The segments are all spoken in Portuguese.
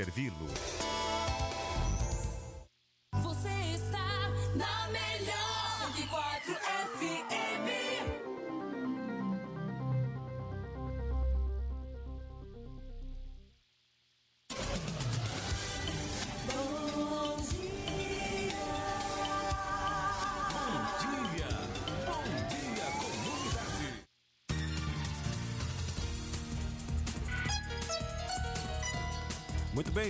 Servi-lo. Você está na melhor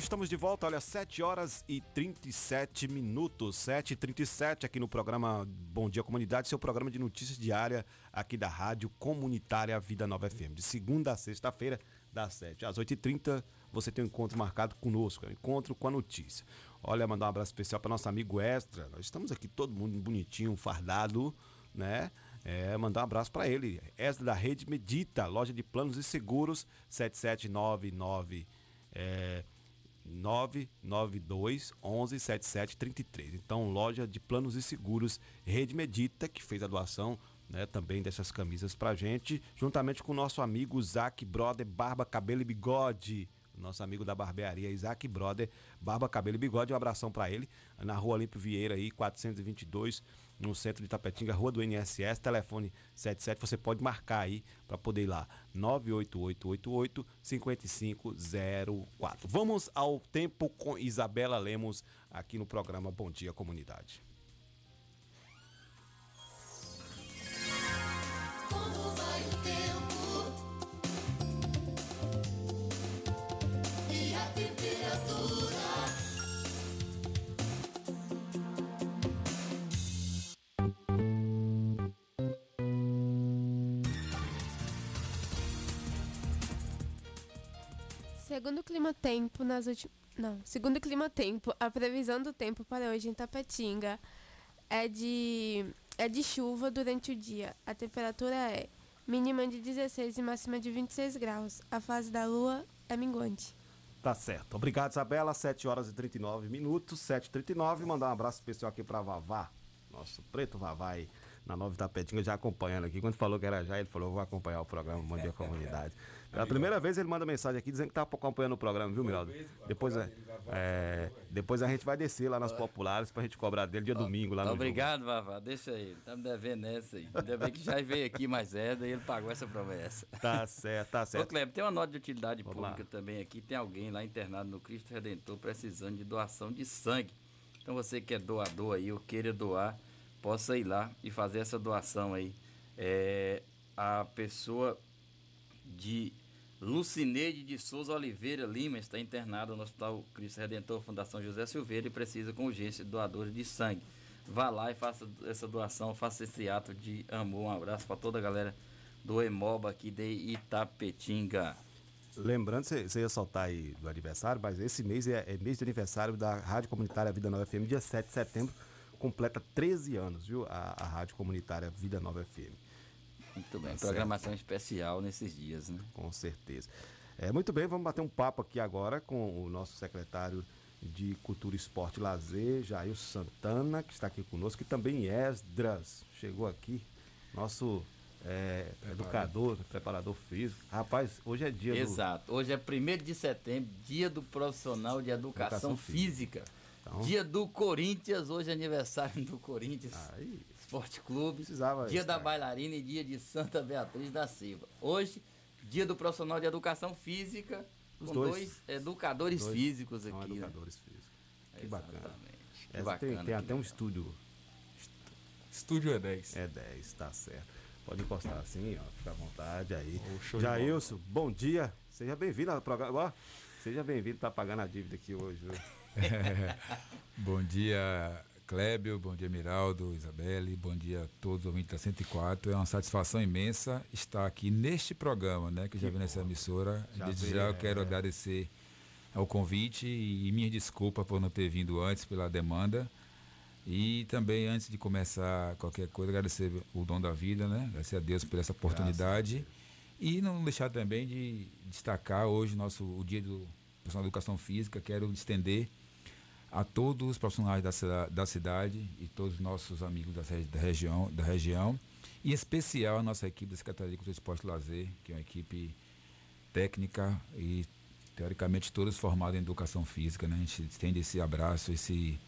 estamos de volta. Olha, 7 horas e 37 minutos. 7 e 37 aqui no programa Bom Dia Comunidade, seu programa de notícias diária aqui da Rádio Comunitária Vida Nova FM. De segunda a sexta-feira, das 7 às 8h30, você tem um encontro marcado conosco, é um encontro com a notícia. Olha, mandar um abraço especial para nosso amigo Extra. Nós estamos aqui todo mundo bonitinho, fardado, né? É, mandar um abraço para ele. Extra da Rede Medita, loja de planos e seguros, 7799 é, 992 11 77 33. Então, loja de planos e seguros, Rede Medita, que fez a doação né, também dessas camisas pra gente, juntamente com o nosso amigo Isaac Brother, Barba, Cabelo e Bigode. Nosso amigo da barbearia, Isaac Brother, Barba, Cabelo e Bigode. Um abração pra ele, na rua Olímpio Vieira, aí, 422, no centro de Tapetinga, rua do NSS, telefone 77. Você pode marcar aí para poder ir lá. 98888 5504. Vamos ao tempo com Isabela Lemos aqui no programa Bom Dia Comunidade. Segundo o Clima Tempo, nas últimas. Não, segundo o Clima Tempo, a previsão do tempo para hoje em Tapetinga é de, é de chuva durante o dia. A temperatura é mínima de 16 e máxima de 26 graus. A fase da lua é minguante. Tá certo. Obrigado, Isabela. 7 horas e 39 minutos, 7h39. Mandar um abraço especial aqui pra Vavá, nosso preto Vavá aí, na Nova Tapetinga, já acompanhando aqui. Quando falou que era já, ele falou: vou acompanhar o programa Bom Dia Comunidade. Pela primeira vez ele manda mensagem aqui dizendo que tá acompanhando o programa, viu, Miraldo? Depois, é, é, depois a gente vai descer lá nas populares pra gente cobrar dele dia domingo lá no. Obrigado, Vavá. Deixa aí. Tá me devendo essa aí. Ainda bem que já veio aqui mais cedo e ele pagou essa promessa. Tá certo, tá Ô, certo. Kleber, tem uma nota de utilidade Vamos pública lá. também aqui. Tem alguém lá internado no Cristo Redentor precisando de doação de sangue. Então você que é doador aí ou queira doar, possa ir lá e fazer essa doação aí. É, a pessoa de Lucineide de Souza Oliveira Lima está internada no Hospital Cristo Redentor Fundação José Silveira e precisa com urgência de doadores de sangue. Vá lá e faça essa doação, faça esse ato de amor. Um abraço para toda a galera do Emoba aqui de Itapetinga. Lembrando, você ia soltar aí do aniversário, mas esse mês é, é mês de aniversário da Rádio Comunitária Vida Nova FM, dia 7 de setembro, completa 13 anos, viu? A, a Rádio Comunitária Vida Nova FM, Muito bem, Tá programação especial nesses dias, né? com certeza. É, muito bem, vamos bater um papo aqui agora com o nosso secretário de Cultura, Esporte e Lazer, Jair Santana, que está aqui conosco, e também Esdras, chegou aqui, nosso é, educador, preparador físico. Rapaz, hoje é dia do... Exato. Hoje é 1 de setembro, dia do profissional de educação, Educação física. Então- Dia do Corinthians, hoje é aniversário do Corinthians Aí, Esporte Clube. Precisava Dia da estar. bailarina e dia de Santa Beatriz da Silva. Hoje, dia do profissional de educação física, Os com dois. dois, educadores Dois físicos são aqui. né? educadores físicos. Que bacana. Exatamente. Que Essa bacana. tem, tem que até um legal. estúdio. Estúdio é 10. É 10, tá certo. Pode encostar assim, ó, fica à vontade aí. Jailson, bom dia. Seja bem-vindo ao programa. Ó, seja bem-vindo, tá pagando a dívida aqui hoje. viu? Bom dia, Clébio, bom dia, Miraldo, Isabelle, bom dia a todos os ouvintes da 104. É uma satisfação imensa estar aqui neste programa, né, que eu já vi nessa emissora. Já Desde veio, já eu é. quero agradecer ao convite e minha desculpa por não ter vindo antes pela demanda. E também, antes de começar qualquer coisa, agradecer o dom da vida, né? Agradecer a Deus por essa oportunidade. E não deixar também de destacar hoje nosso, o dia do profissional de educação física. Quero estender a todos os profissionais da, da cidade e todos os nossos amigos da, da região, da região, em especial a nossa equipe da Secretaria de Cultura, Esporte e Lazer, que é uma equipe técnica e teoricamente todos formados em educação física, né? A gente estende esse abraço, esse,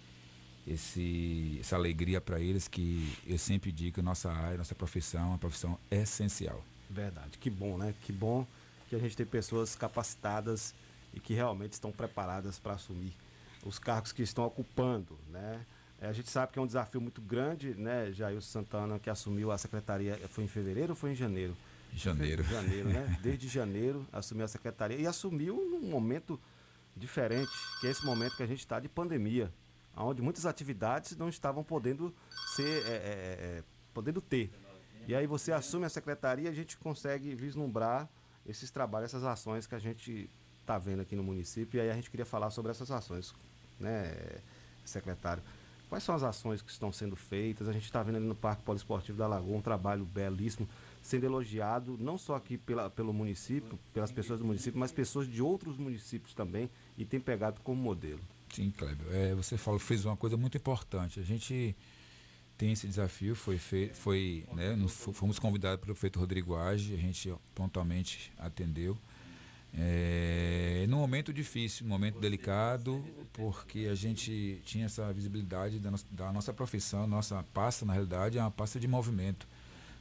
esse, essa alegria para eles que eu sempre digo que nossa área, nossa profissão, é uma profissão essencial. Verdade, que bom, né? Que bom que a gente tem pessoas capacitadas e que realmente estão preparadas para assumir os cargos que estão ocupando, né? É, a gente sabe que é um desafio muito grande, né? Jair Santana, que assumiu a secretaria, foi em fevereiro ou foi em janeiro? Janeiro. Foi janeiro, né? Desde janeiro assumiu a secretaria e assumiu num momento diferente, que é esse momento que a gente está de pandemia, onde muitas atividades não estavam podendo ser, é, é, é, podendo ter. E aí você assume a secretaria, a gente consegue vislumbrar esses trabalhos, essas ações que a gente está vendo aqui no município. E aí a gente queria falar sobre essas ações, né, secretário? Quais são as ações que estão sendo feitas? A gente está vendo ali no Parque Poliesportivo da Lagoa um trabalho belíssimo, sendo elogiado não só aqui pela, pelo município, pelas pessoas do município, mas pessoas de outros municípios também, e tem pegado como modelo. Sim, Kleber. É, você falou, fez uma coisa muito importante. A gente tem esse desafio, foi, foi né, fomos convidados pelo prefeito Rodrigo Age, a gente prontamente atendeu. É, num momento difícil, num momento delicado, porque a gente tinha essa visibilidade da, nossa- da nossa profissão, nossa pasta, na realidade, é uma pasta de movimento.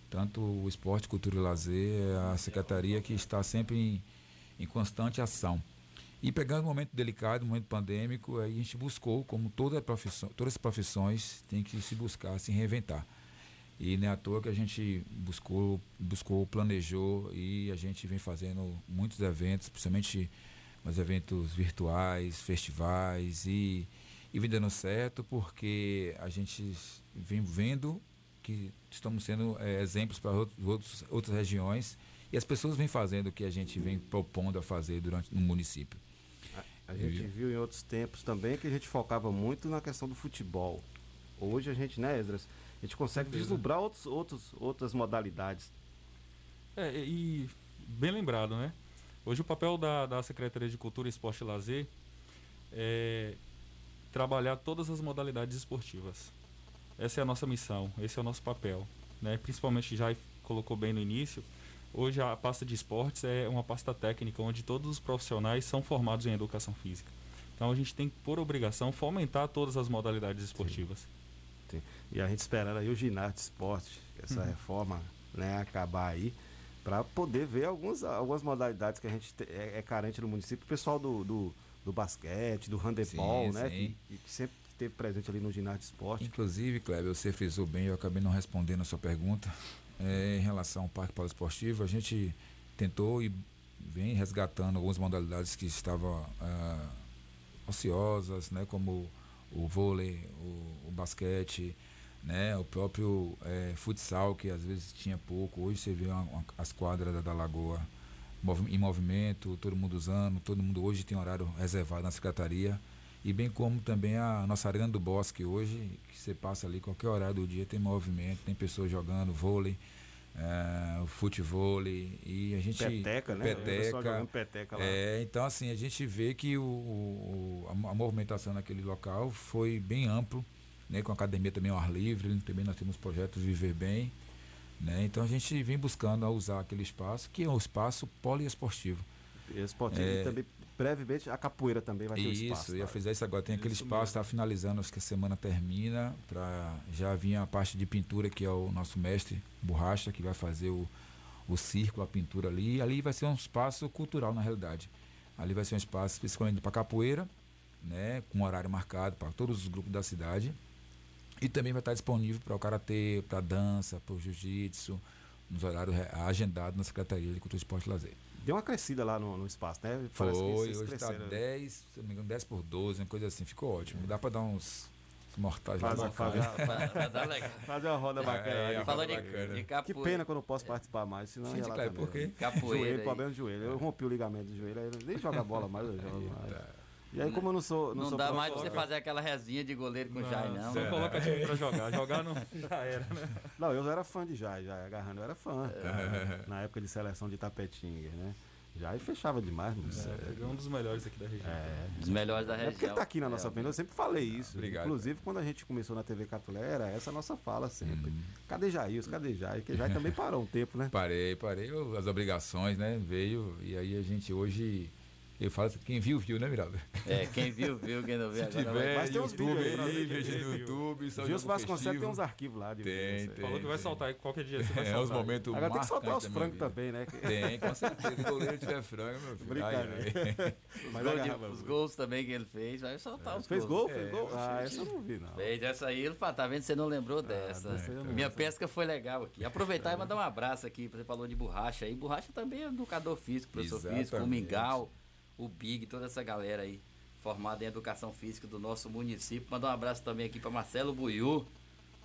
Tanto o esporte, cultura e lazer, é a secretaria que está sempre em, em constante ação. E pegando um momento delicado, um momento pandêmico, aí a gente buscou, como toda profissão, todas as profissões têm que se buscar, se reinventar. E não é à toa que a gente buscou, buscou, planejou e a gente vem fazendo muitos eventos, principalmente os eventos virtuais, festivais e, e vem dando certo porque a gente vem vendo que estamos sendo eh, exemplos para outros, outras regiões e as pessoas vêm fazendo o que a gente vem propondo a fazer durante no município. A gente E- viu em outros tempos também que a gente focava muito na questão do futebol. Hoje a gente, né, Esdras? A gente consegue vislumbrar outros, outros, outras modalidades. É, e bem lembrado, né? Hoje o papel da, da Secretaria de Cultura, Esporte e Lazer é trabalhar todas as modalidades esportivas. Essa é a nossa missão, esse é o nosso papel. Né? Principalmente, já colocou bem no início, hoje a pasta de esportes é uma pasta técnica onde todos os profissionais são formados em educação física. Então a gente tem por obrigação fomentar todas as modalidades esportivas. Sim. E a gente esperando aí o ginásio de esporte, essa reforma né, acabar aí, para poder ver alguns, algumas modalidades que a gente te- é, é carente no município. O pessoal do, do, do basquete, do handebol, Sim, né? sim. Que, que sempre esteve presente ali no ginásio de esporte. Inclusive, Kleber, você frisou bem, eu acabei não respondendo a sua pergunta. É, em relação ao Parque Poliesportivo, a gente tentou e vem resgatando algumas modalidades que estavam ah, ociosas, né, como o vôlei, o, o basquete, né, o próprio eh, futsal, que às vezes tinha pouco. Hoje você vê uma- uma- as quadras da, da Lagoa em movimento, todo mundo usando, todo mundo hoje tem horário reservado na secretaria. E bem como também a nossa arena do bosque hoje, que você passa ali qualquer horário do dia, tem movimento, tem pessoas jogando vôlei, eh, futevôlei e a gente Peteca, né? O peteca, peteca lá. é, então assim, a gente vê que o, o- a, mo- a movimentação naquele local foi bem amplo, né, com a academia também ao ar livre, também nós temos projetos Viver Bem, né, então a gente vem buscando usar aquele espaço, que é um espaço poliesportivo. Esportivo É. e também, brevemente, a capoeira também vai ter um Isso, espaço. ia tá? fazer isso agora. Tem aquele Isso espaço, mesmo. está finalizando, acho que a semana termina. Pra, já vinha a parte de pintura, que é o nosso mestre Borracha, que vai fazer o, o círculo, a pintura ali. E ali vai ser um espaço cultural, na realidade. Ali vai ser um espaço especificamente para capoeira, né, com horário marcado para todos os grupos da cidade. E também vai estar disponível para o karatê, para dança, para o jiu-jitsu, nos horários agendados na Secretaria de Cultura, Esporte e Lazer. Deu uma crescida lá no, no espaço, né? Foi, Parece que vocês hoje está cresceram. 10, se não me engano, 10 por 12, uma coisa assim, ficou ótimo. Dá para dar uns, mortais lá Faz, dar legal. fazer uma roda bacana. é, né? Falou de, bacana. de Que capoeira. pena que eu não posso participar mais, senão Sim, ia lá também, por quê? Capoeira. Joelho, problema de joelho. Eu rompi o ligamento do joelho, aí nem joga bola mais, eu jogo mais. E aí, como eu não sou. Não, Não sou dá mais pra você fazer aquela resinha de goleiro com o Jai, não. Só coloca time pra jogar. Jogar não, já era, né? Não, eu era fã de Jai, já agarrando, eu era fã. É. Na época de seleção de Tapetinga, né? Jai fechava demais, moço. É um dos melhores aqui da região. É. Os melhores da É região. porque ele tá aqui na nossa frente, eu sempre falei isso. Obrigado. Inclusive, quando a gente começou na TV Catulé, era essa a nossa fala sempre. Cadê Jair? Cadê Jair? Porque Jair também parou um tempo, né? Parei, parei, as obrigações, né? Veio, e aí a gente hoje Eu falo assim, quem viu, viu, né, Miraldo? É, quem viu, viu, quem não viu Se agora tiver vai. Mas tem uns YouTube vídeos aí, né? veja no Viu. YouTube. Gilson Vasconcelos tem uns arquivos lá de Tem, aí. tem. Falou que vai soltar e qualquer dia você vai É, os momentos Agora tem que soltar os frangos também, né? Tem, com certeza. Se o goleiro tiver frango, meu filho. Brincadeira. ai, ai. Os, Mas de- os gols também que ele fez, vai soltar os Fez gols. gol? Fez É, gol? Ah, gente. essa eu não vi, não. Fez essa aí, ele fala, tá vendo? Você não lembrou dessa. dessa Minha pesca foi legal aqui. Aproveitar e mandar um abraço aqui. Você falou de borracha aí. Borracha também é educador físico, professor físico, o. Mingau, o Big, toda essa galera aí formada em educação física do nosso município. Mandar um abraço também aqui para Marcelo Buiú,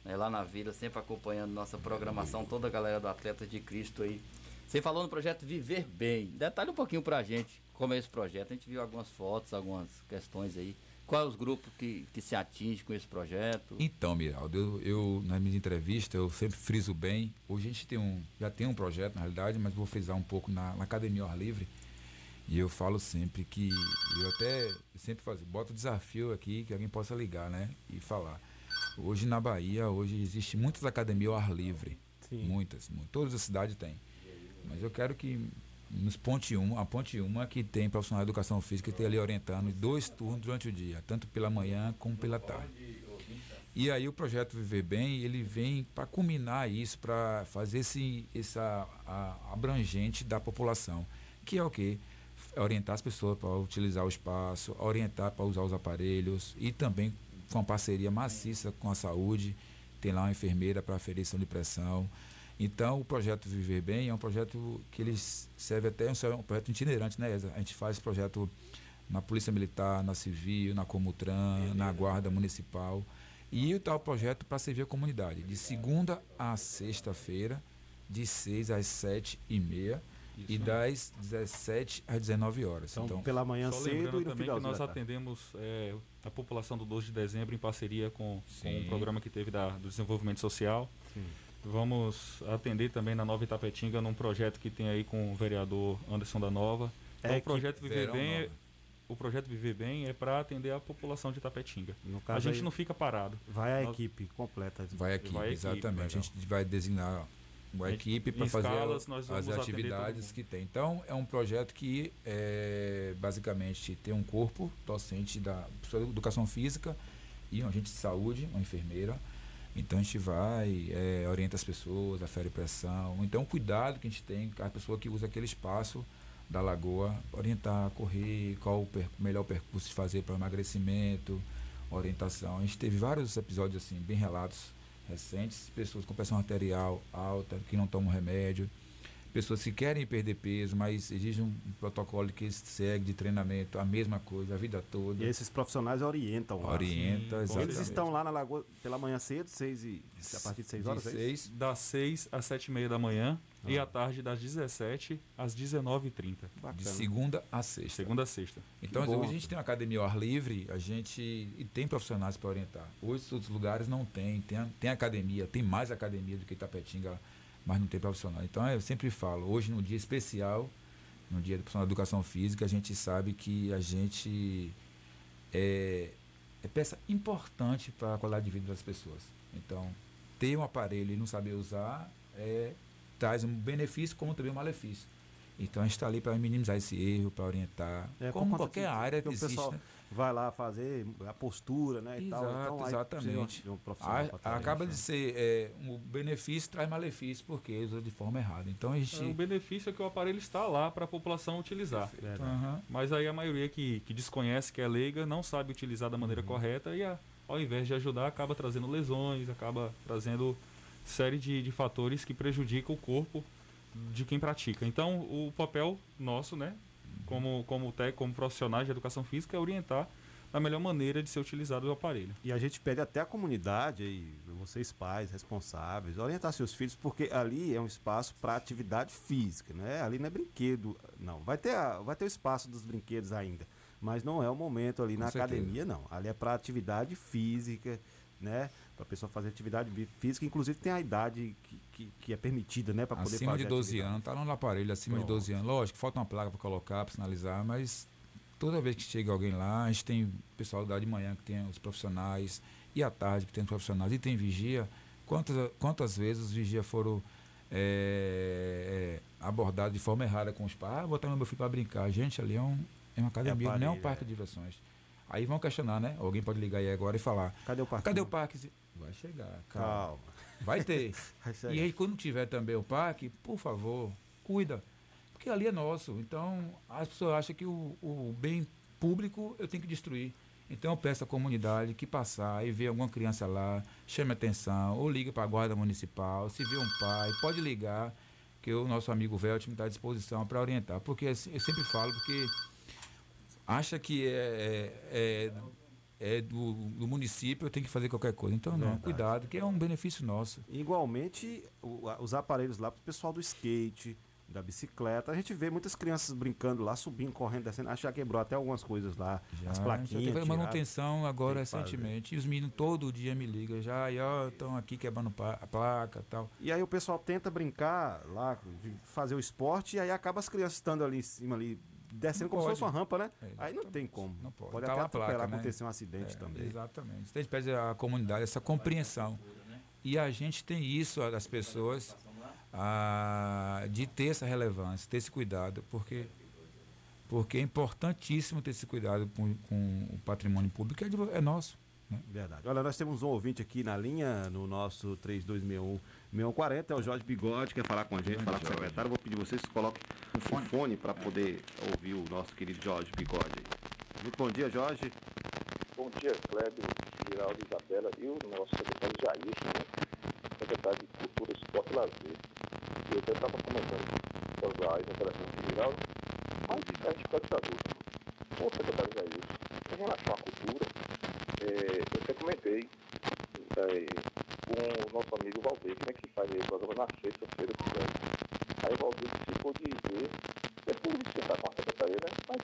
né, lá na vila, sempre acompanhando nossa programação, toda a galera do Atleta de Cristo aí. Você falou no projeto Viver Bem. Detalhe um pouquinho pra gente como é esse projeto. A gente viu algumas fotos, algumas questões aí. Quais os grupos que, que se atingem com esse projeto? Então, Miraldo, eu, eu nas minhas entrevistas eu sempre friso bem. Hoje a gente tem um, já tem um projeto na realidade, mas vou frisar um pouco na, na Academia Ar Livre. E eu falo sempre que eu até sempre faço, boto desafio aqui que alguém possa ligar, né, e falar. Hoje na Bahia, hoje existe muitas academias ao ar livre, muitas, mu- todas as cidades têm. Mas eu quero que nos ponte 1, a ponte 1 que tem profissional de educação física que esteja ali orientando dois turnos durante o dia, tanto pela manhã como pela tarde. E aí o projeto Viver Bem, ele vem para culminar isso, para fazer esse, essa a- abrangente da população, que é o quê? Orientar as pessoas para utilizar o espaço, orientar para usar os aparelhos e também com uma parceria maciça com a saúde, tem lá uma enfermeira para aferição de pressão. Então o projeto Viver Bem é um projeto que ele serve até é um projeto itinerante, né, Eza? A gente faz projeto na Polícia Militar, na Civil, na Comutran, na Guarda Municipal. E o tal projeto para servir a comunidade, de segunda a sexta-feira, de 6 às 7 e meia e das 17 às 19 horas. Então, Então, pela manhã Só cedo lembrando e no também que nós atendemos é, a população do 12 de dezembro em parceria com, com um programa que teve da, do desenvolvimento social. Sim. Vamos atender também na Nova Itapetinga num projeto que tem aí com o vereador Anderson da Nova. Então, É o projeto Viver Bem, é, Nova. o projeto Viver Bem é para atender a população de Itapetinga. No A gente aí, não fica parado. vai a nós- equipe completa. vai aqui, Vai a equipe, exatamente. legal. a gente vai designar uma equipe para fazer escalas, as atividades que tem. Então, é um projeto que é, basicamente tem um corpo docente da educação física e um agente de saúde, uma enfermeira. Então a gente vai, é, orienta as pessoas, afere pressão. Então o cuidado que a gente tem com a pessoa que usa aquele espaço da lagoa, orientar correr, qual o per- melhor percurso de fazer para emagrecimento, orientação. A gente teve vários episódios assim, bem relatos recentes, pessoas com pressão arterial alta, que não tomam remédio, pessoas que querem perder peso, mas exige um protocolo que segue de treinamento, a mesma coisa, a vida toda. E esses profissionais orientam lá. Orienta, Sim, com Eles estão lá na lagoa pela manhã cedo, seis e, a partir de 6 horas? De é seis Das 6 às 7 e meia da manhã e à tarde das 17 às 19h30. de segunda a sexta. Segunda a sexta. Então, hoje a gente tem uma academia ao ar livre, a gente e tem profissionais para orientar. Hoje, os outros lugares não tem, tem, tem academia, tem mais academia do que Itapetinga, mas não tem profissional. Então, eu sempre falo, hoje, num dia especial, no dia do profissional de educação física, a gente sabe que a gente é, é peça importante para a qualidade de vida das pessoas. Então, ter um aparelho e não saber usar é, traz um benefício como também um malefício. Então a gente está ali para minimizar esse erro, para orientar, É, como qualquer que- área que que o existe. pessoal né? vai lá fazer a postura, né? e tal. Exato, Então, exatamente. de um profissional A- acaba né? de ser é, um benefício traz malefício porque usa de forma errada. Então a gente. O benefício é que o aparelho está lá para a população utilizar. Aham. Mas aí a maioria que, que desconhece, que é leiga, não sabe utilizar da maneira correta e a- ao invés de ajudar, acaba trazendo lesões, acaba trazendo série de, de fatores que prejudicam o corpo de quem pratica. Então, o papel nosso, né, como, como, tec, como profissionais de educação física, é orientar a melhor maneira de ser utilizado o aparelho. E a gente pede até a comunidade aí, vocês pais responsáveis, orientar seus filhos, porque ali é um espaço para atividade física, né? Ali não é brinquedo, não. Vai ter, a- vai ter o espaço dos brinquedos ainda, mas não é o momento ali Com na certeza. academia, não. Ali é para atividade física, né? Para a pessoa fazer atividade física, inclusive tem a idade que, que, que é permitida, né? Para poder Acima de 12 atividade. anos, tá no aparelho, acima de Pronto. 12 anos. Lógico, falta uma placa para colocar, para sinalizar, mas toda vez que chega alguém lá, a gente tem pessoal da de manhã que tem os profissionais, e à tarde que tem os profissionais, e tem vigia. Quantas, quantas vezes os vigia foram é, é, abordados de forma errada com os pais? Ah, botar meu filho para brincar. Gente, ali é um, É uma academia, não é um parque é. de diversões. Aí vão questionar, né? Alguém pode ligar aí agora e falar: Cadê o parque? cadê o parque? Vai chegar, calma. Calma. Vai ter. Vai. E aí, quando tiver também o parque, por favor, cuida. Porque ali é nosso. Então, as pessoas acham que o, o bem público eu tenho que destruir. Então, eu peço à comunidade que passar e ver alguma criança lá, chame atenção, ou ligue para a guarda municipal. Se vê um pai, pode ligar, que o nosso amigo Veltman está à disposição para orientar. Porque eu sempre falo, porque acha que é, é, é do, do município, eu tenho que fazer qualquer coisa. Então, não, Verdade. cuidado, que é um benefício nosso. Igualmente, o- a- os aparelhos lá pro pessoal do skate, da bicicleta. A gente vê muitas crianças brincando lá, subindo, correndo, descendo. Acho que já quebrou até algumas coisas lá. Já, as já plaquinhas. teve tiraram. manutenção agora recentemente. E os meninos todo dia me ligam já, e ó, estão aqui quebrando a placa e tal. E aí o pessoal tenta brincar lá, fazer o esporte, e aí acaba as crianças estando ali em cima, ali, descendo como se fosse uma rampa, né? É, aí não tem como. Não pode. Pode Tá até placa, né? acontecer um acidente É, também. Exatamente. Então a gente pede à comunidade essa compreensão. E a gente tem isso das pessoas a, de ter essa relevância, ter esse cuidado, porque, porque é importantíssimo ter esse cuidado com, com o patrimônio público, que é, de é nosso. Verdade. Olha, nós temos um ouvinte aqui na linha, no nosso 3261-6140, é o Jorge Bigode, quer falar com a gente, falar com o secretário. Vou pedir vocês que coloquem o fone para poder ouvir o nosso querido Jorge Bigode. Muito bom dia, Jorge. Bom dia, Kleber, Giraldo Isabela e o nosso secretário Jair, né? secretário de Cultura, Esporte e Lazer. E eu até estava comentando com os reais na operação do Giraldo, mas a gente essa dúvida. Ô, secretário Jair, em relação à cultura, eh, eu até comentei eh, com o nosso amigo Valdir, né, que faz aí o programa na sexta-feira do Kleber. Aí o Valdir ficou de dizer, depois de sentar com a secretaria, né? Mas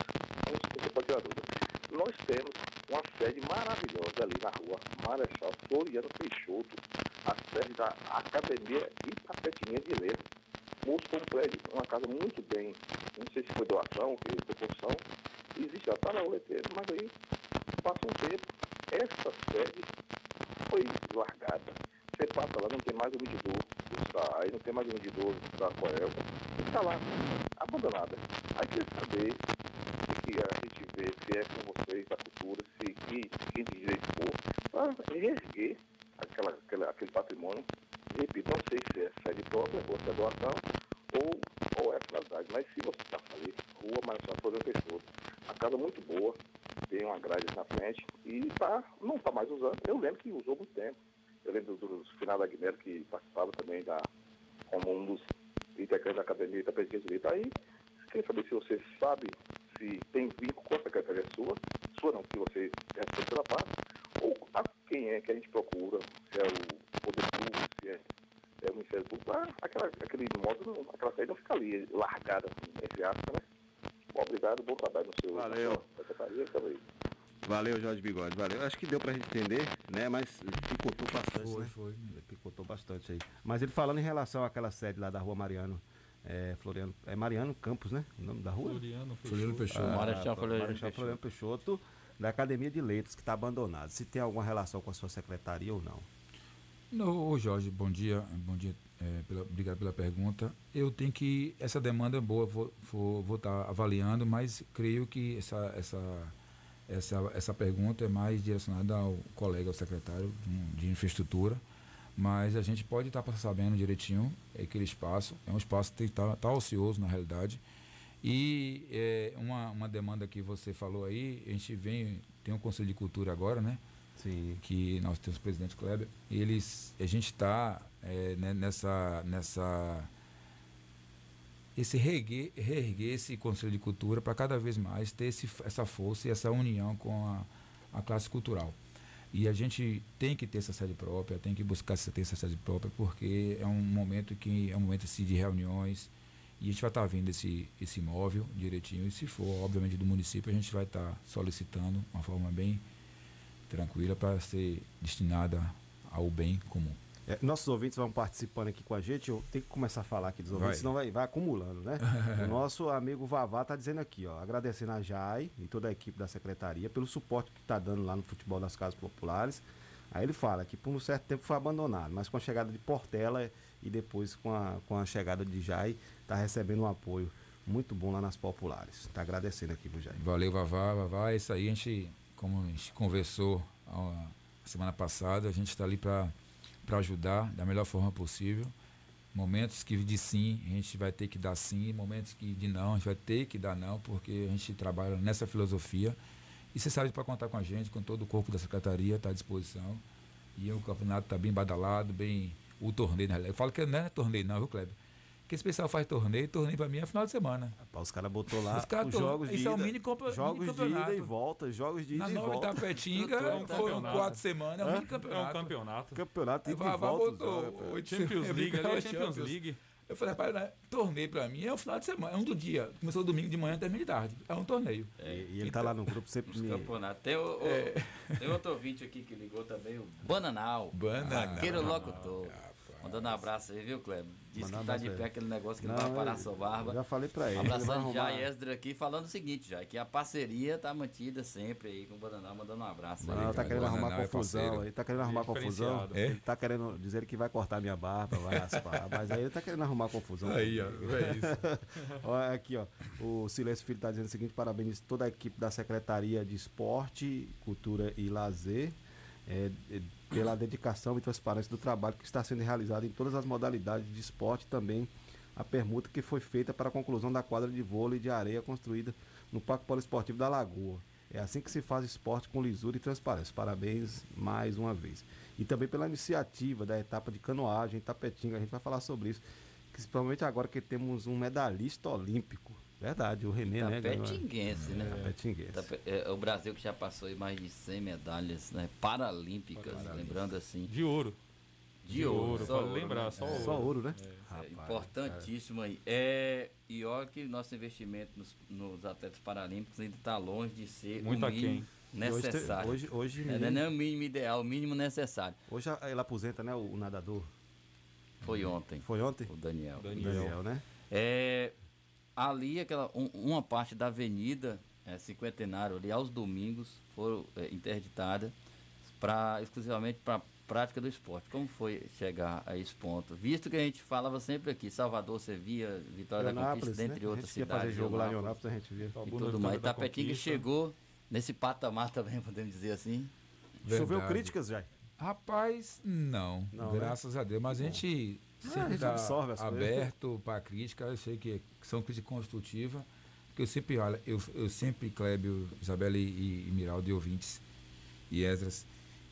não se pode dúvida. Nós temos uma sede maravilhosa ali na rua Marechal Floriano Peixoto, a sede da Academia Itapetininha de Letras. Mostrou um prédio, uma casa muito bem, não sei se foi doação, que proporção, existe já está o letreiro, mas aí passa um tempo, essa sede foi largada. Você passa lá, não tem mais o medidor do SAI, não tem mais o medidor da Coelba, está lá, abandonada. Aí quer saber que a gente vê, se é com vocês da cultura, se que, quem de direito for, para reerguer aquela, aquela, aquele patrimônio. Repito, não sei se é sede própria ou se é doação ou, ou é finalidade, mas se você está ali, rua Marechal Floriano Peixoto, a casa muito boa, tem uma grade na frente e tá, não está mais usando. Eu lembro que usou muito tempo. Eu lembro dos final da Guilherme que participava também da, como um dos integrantes da Academia Itapetininha de Direito. Aí, queria saber se você sabe se tem vínculo com a secretaria sua, sua não, que você responde pela parte, ou a quem é que a gente procura, se é o Poder Público, se é, é o Ministério Público, ah, aquela, aquele modo, não- aquela saída não fica ali largada, entre aspas, né? Bom, obrigado, bom trabalho no seu Valeu. secretaria também. Valeu, Jorge Bigode, valeu. Acho que deu pra gente entender, né? Mas picotou bastante, Foi, né? foi. Picotou bastante aí. Mas ele falando em relação àquela sede lá da rua Mariano, é, Floriano, é Mariano Campos, né? O nome da rua? Floriano, Floriano Peixoto. Ah, Marechal Floriano Marechal Peixoto. Floriano Peixoto, da Academia de Letras, que está abandonado. Se tem alguma relação com a sua secretaria ou não. No, ô Jorge, bom dia. Bom dia. é, pela- obrigado pela pergunta. Eu tenho que. Essa demanda é boa, vou estar avaliando, mas creio que essa, essa, essa, essa pergunta é mais direcionada ao colega, ao secretário de, infraestrutura. Mas a gente pode estar sabendo direitinho aquele espaço. É um espaço que está tá ocioso, na realidade. E é, uma, uma demanda que você falou aí, a gente vem. Tem um Conselho de Cultura agora, né? Sim. que nós temos o presidente Kleber, eles, a gente está nessa, nessa esse reerguer, reerguer esse Conselho de Cultura para cada vez mais ter esse, essa força e essa união com a, a classe cultural. E a gente tem que ter essa sede própria, tem que buscar ter essa sede própria, porque é um momento que é um momento assim, de reuniões e a gente vai estar vendo esse, esse imóvel direitinho. E se for, obviamente, do município, a gente vai estar solicitando uma forma bem tranquila para ser destinada ao bem comum. É, nossos ouvintes vão participando aqui com a gente. Eu tenho que começar a falar aqui dos ouvintes, Vai. senão vai, vai acumulando, né? o nosso amigo Vavá tá dizendo aqui, ó, agradecendo a Jai e toda a equipe da secretaria pelo suporte que está dando lá no futebol das casas populares. Aí ele fala que por um certo tempo foi abandonado, mas com a chegada de Portela e depois com a, com a chegada de Jai, está recebendo um apoio muito bom lá nas populares. Tá agradecendo aqui, viu, Jair? Valeu, Vavá. Vavá, é isso aí. A gente, como a gente conversou a semana passada, a gente está ali para ajudar da melhor forma possível. Momentos que de sim, a gente vai ter que dar sim. Momentos que de não, a gente vai ter que dar não, porque a gente trabalha nessa filosofia. E você sabe para contar com a gente, com todo o corpo da secretaria, está à disposição. E o campeonato está bem badalado, bem. O torneio. Eu falo que não é torneio, não, viu, Kleber? Porque esse pessoal faz torneio, torneio para mim é final de semana. Rapaz, os caras botou lá Os caras os jogos de isso é um ida, mini compa- jogos mini de ida e campeonato. volta, jogos de ida Na e Nova volta. Itapetinga É um foram campeonato. quatro semanas, é um mini É um campeonato. campeonato. Campeonato ida e Vavá volta. botou jogos, oito- Champions League, ali é é Champions League. Eu falei, rapaz, né, torneio pra mim é um final de semana, é um do dia. Começou domingo de manhã, termina de tarde. É um torneio. E, e ele tá lá no grupo sempre me... campeonatos. Tem, o, o- É. tem outro ouvinte aqui que ligou também, o Bananal. Bananal. Aquele locutor. Mandando um abraço aí, viu, Kleber? Disse Mandar que tá de pé ele. aquele negócio que Não, não, vai parar sua barba. Já falei pra ele. Abraçando já Esdra aqui, falando o seguinte, já, que a parceria tá mantida sempre aí com o Bananal, mandando um abraço. Não, aí. tá querendo Bananal arrumar é confusão. Ele tá querendo arrumar confusão. É? Ele tá querendo dizer que vai cortar minha barba, vai raspar. mas aí ele tá querendo arrumar confusão. Aí, ó, é isso. Olha aqui, ó. O Silêncio Filho tá dizendo o seguinte: parabéns a toda a equipe da Secretaria de Esporte, Cultura e Lazer. é, é, pela dedicação e transparência do trabalho que está sendo realizado em todas as modalidades de esporte, também a permuta que foi feita para a conclusão da quadra de vôlei de areia construída no Parque Poliesportivo da Lagoa. É assim que se faz esporte com lisura e transparência. Parabéns mais uma vez. E também pela iniciativa da etapa de canoagem em Tapetinga. A gente vai falar sobre isso. Principalmente agora que temos um medalhista olímpico. Verdade, o Renê, né? ganhou- Tapetinguense, né? Tapetinguense. Tape- é, o Brasil que já passou aí mais de 100 medalhas né, paralímpicas, lembrando assim, De ouro. de, de ouro. ouro, só ouro, lembrar, né? só É, ouro. Só ouro, né? é Rapaz, importantíssimo aí. É, e olha que nosso investimento nos, nos atletas paralímpicos ainda está longe de ser Muito o mínimo E hoje necessário. Hoje, hoje, É, não é o mínimo ideal, o mínimo necessário. hoje ele aposenta, né? O, o nadador. Foi ontem, Foi ontem? o Daniel. O Daniel. Daniel, né? É, ali, aquela, um- uma parte da avenida é, Cinquentenário, ali aos domingos, foram é, interditada pra, exclusivamente para prática do esporte. Como foi chegar a esse ponto? Visto que a gente falava sempre aqui, Salvador, Sevilla, Vitória da Leonápolis, Conquista, né? dentre A outras cidades. fazer jogo lá em Leonápolis a gente via. e tudo Vitória mais. da Itapetinga Conquista. chegou nesse patamar também, podemos dizer assim. Choveu críticas, já. Rapaz, não. Não, né? graças a Deus. Mas a gente sempre gente tá absorve coisas. aberto para crítica. Eu sei que são críticas construtivas. Porque eu sempre, olha, eu, eu sempre, Clébio, Isabela e, e Miraldo e ouvintes e Esdras,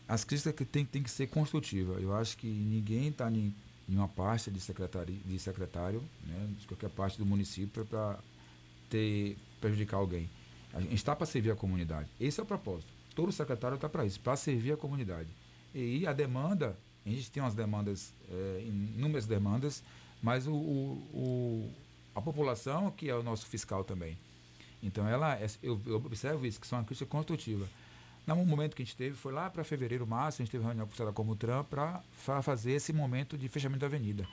as críticas que tem, tem que ser construtiva. Eu acho que ninguém está em, uma pasta de, de secretário, né, de qualquer parte do município, para ter prejudicar alguém. A gente está para servir a comunidade. Esse é o propósito. Todo secretário está para isso, para servir a comunidade. E a demanda, a gente tem umas demandas, é, inúmeras demandas, mas o, o- o- a população que é o nosso fiscal também. Então ela, é- eu, eu observo isso, que são uma crítica construtiva. No momento que a gente teve, foi lá para fevereiro, março, a gente teve reunião com o Senado Comutran para fazer esse momento de fechamento da avenida.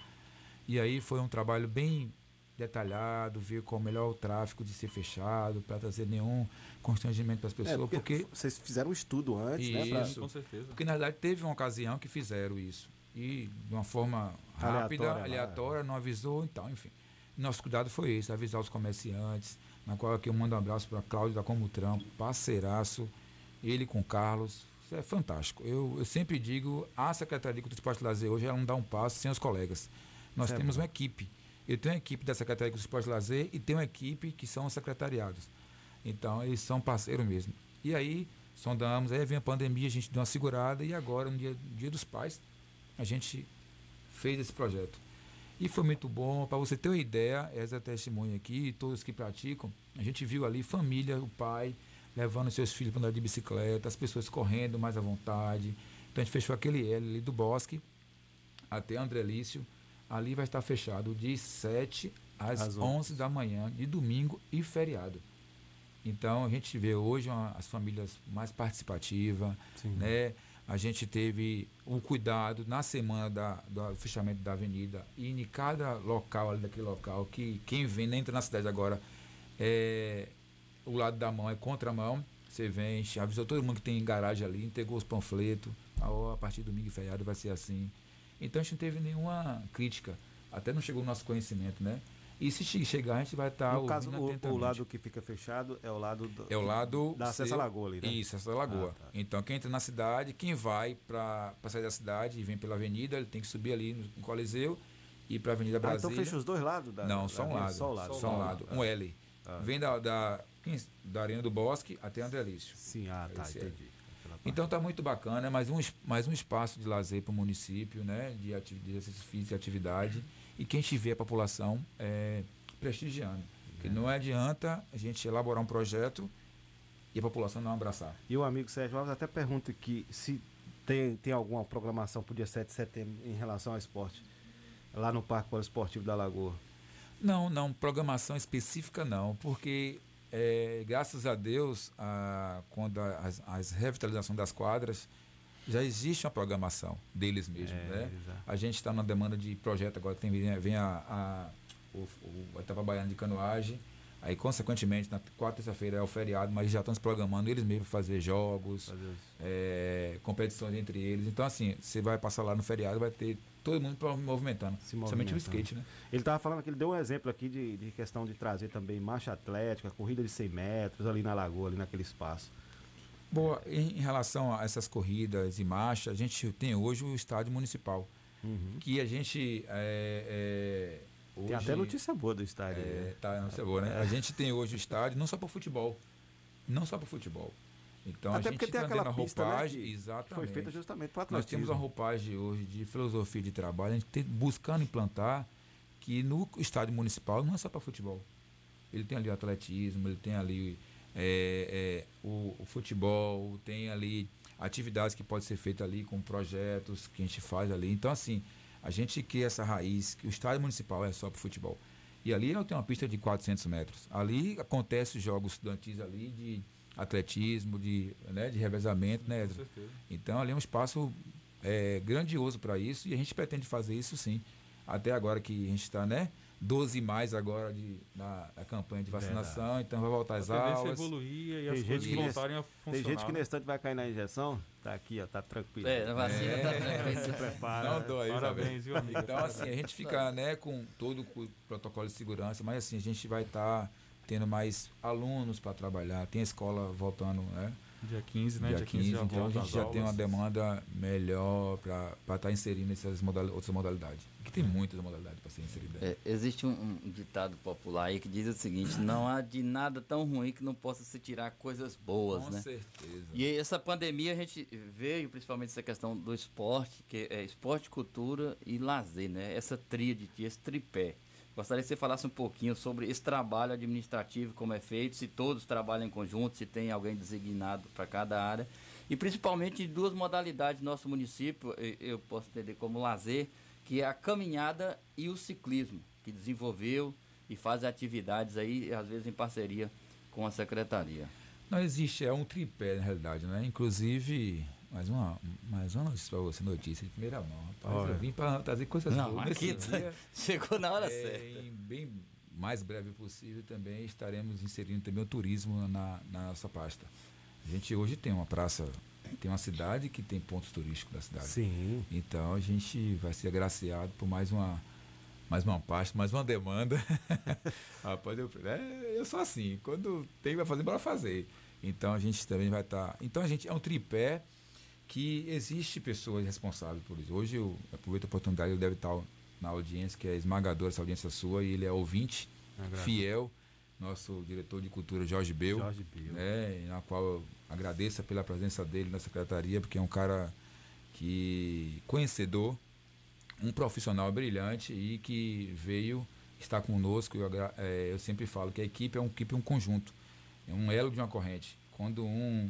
E aí foi um trabalho bem detalhado, ver qual o melhor o tráfego de ser fechado, para trazer nenhum constrangimento para as pessoas, É, porque, vocês fizeram um estudo antes, né? pra- Isso. Com certeza. porque na verdade teve uma ocasião que fizeram isso. E de uma forma rápida, Aleatória lá. aleatória, não avisou, então, enfim. Nosso cuidado foi esse, avisar os comerciantes, na qual aqui eu mando um abraço para Cláudio da Comutram, parceiraço, ele com o Carlos. Isso é fantástico. Eu, eu sempre digo, a Secretaria de Cultura e Esporte e Lazer hoje ela não dá um passo sem os colegas. Nós Isso é temos uma equipe. Eu tenho uma equipe da Secretaria de Esporte e Lazer e tenho uma equipe que são os secretariados. Então, eles são parceiros mesmo. E aí, sondamos, aí vem a pandemia, a gente deu uma segurada e agora, no dia, dia dos pais, a gente fez esse projeto. E foi muito bom. Para você ter uma ideia, essa testemunha aqui, todos que praticam, a gente viu ali família, o pai levando seus filhos para andar de bicicleta, as pessoas correndo mais à vontade. Então a gente fechou aquele L ali do bosque até André Lício. Ali vai estar fechado de 7 às, Às 11 da manhã, de domingo e feriado. Então a gente vê hoje uma- as famílias mais participativas, né? A gente teve o cuidado na semana da, do fechamento da avenida e em cada local ali daquele local que quem vem, nem entra na cidade agora, é, o lado da mão é contramão. Você vem, avisou todo mundo que tem garagem ali, entregou os panfletos. A, ó, a partir do domingo e feriado vai ser assim. Então a gente não teve nenhuma crítica. Até não chegou no nosso conhecimento, né? E se che- chegar, a gente vai estar no caso, o, o lado que fica fechado é o lado do, É o lado. da acesso à lagoa ali, né? Isso, acesso à lagoa. Ah, tá. Então, quem entra na cidade, quem vai para sair da cidade e vem pela avenida, ele tem que subir ali no, Coliseu e para a Avenida Ah, Brasília. então fecha os dois lados da Não, só um lado. Só o lado. Só um lado. Um L. Ah. Vem da, da, da Arena do Bosque até André Lício. Sim, ah, tá, é. entendi. Então tá muito bacana, é mais um, mais um espaço de lazer para o município, né? De, ati- de exercício físico e atividade. E quem tiver a população é, prestigiando. Porque não adianta a gente elaborar um projeto e a população não abraçar. E o amigo Sérgio Alves até pergunta aqui se tem, tem alguma programação para o dia 7 de setembro em relação ao esporte. Lá no Parque Poliesportivo da Lagoa. Não, não, programação específica não, porque é, graças a Deus, a, quando a- as, as revitalização das quadras, já existe uma programação deles mesmos, É, né? exato. A gente está na demanda de projeto agora, tem, vem, a, a, o, o, a etapa baiana de canoagem, aí consequentemente na quarta terça-feira é o feriado, mas já estão se programando eles mesmos fazer jogos, é, competições entre eles. Então assim, você vai passar lá no feriado, vai ter todo mundo movimentando, Se somente o movimentando. skate, né? Ele estava falando que ele deu um exemplo aqui de, de questão de trazer também marcha atlética, corrida de 100 metros ali na Lagoa, ali naquele espaço. Boa, em, relação a essas corridas e marcha, a gente tem hoje o estádio municipal, que a gente é, é, hoje, Tem até notícia boa do estádio. é, né? tá, notícia boa, né? A gente tem hoje o estádio não só para futebol, não só para futebol. Então Até a gente porque tem tá aquela pista, né, roupagem, exatamente. foi feita justamente para Nós temos uma roupagem hoje de filosofia de trabalho, a gente tem, buscando implantar que no estádio municipal não é só para futebol. Ele tem ali o atletismo, ele tem ali é, é, o, o futebol, tem ali atividades que podem ser feitas ali com projetos que a gente faz ali. Então, assim, a gente cria essa raiz, que o estádio municipal é só para futebol. E ali eu tenho uma pista de 400 metros. Ali acontecem jogos estudantis ali de atletismo, de, né, de revezamento, né, Com Edson? certeza. Então ali é um espaço é, grandioso para isso e a gente pretende fazer isso sim. Até agora que a gente está, né? 12 mais agora de, na, na campanha de vacinação, então vai voltar A às é aulas. evoluir e Tem as gente coisas voltarem a Tem funcionar. gente que né? nesse instante vai cair na injeção. Tá aqui, ó, tá tranquilo. É, a vacina É. tá tranquila. Se prepara. Não dói, Parabéns, viu, amigo? Então, assim, a gente fica né, com todo o protocolo de segurança, mas assim, a gente vai estar tendo mais alunos para trabalhar, tem a escola voltando, né? Dia 15, né? dia Dia 15, 15, já então a gente já tem uma aulas. demanda melhor para estar inserindo essas modali- outras modalidades. Que tem muitas modalidades para ser inserida. É, existe um, um ditado popular aí que diz o seguinte: não há de nada tão ruim que não possa se tirar coisas boas, Com né? certeza. E aí, essa pandemia a gente veio principalmente essa questão do esporte, que é esporte, cultura e lazer, né? Essa tríade, esse tripé. Gostaria que você falasse um pouquinho sobre esse trabalho administrativo, como é feito, se todos trabalham em conjunto, se tem alguém designado para cada área. E principalmente duas modalidades do nosso município, eu posso entender como lazer, que é a caminhada e o ciclismo, que desenvolveu e faz atividades aí, às vezes em parceria com a secretaria. Não existe, é um tripé na realidade, né? Inclusive, mais uma, mais uma notícia para você, notícia de primeira mão. Rapaz, Olha. eu vim para trazer coisas Não, boas. aqui tá- dia, chegou na hora é, certa. em bem mais breve possível também estaremos inserindo também o turismo na, na nossa pasta. A gente hoje tem uma praça, tem uma cidade que tem pontos turísticos da cidade. Sim. Então a gente vai ser agraciado por mais uma mais uma pasta, mais uma demanda. Rapaz, eu, é, eu sou assim, quando tem vai fazer, bora fazer. Então a gente também vai estar. então a gente é um tripé que existe pessoas responsáveis por isso. Hoje eu aproveito a oportunidade, ele deve estar na audiência, que é esmagadora essa audiência sua, e ele é ouvinte, Agradeço. fiel, nosso diretor de cultura Jorge Beu Jorge Bio. né, na qual eu agradeço pela presença dele na secretaria, porque é um cara que conhecedor, um profissional brilhante e que veio estar conosco. Eu, eh, eu sempre falo que a equipe é uma equipe, um conjunto, é um elo de uma corrente. Quando um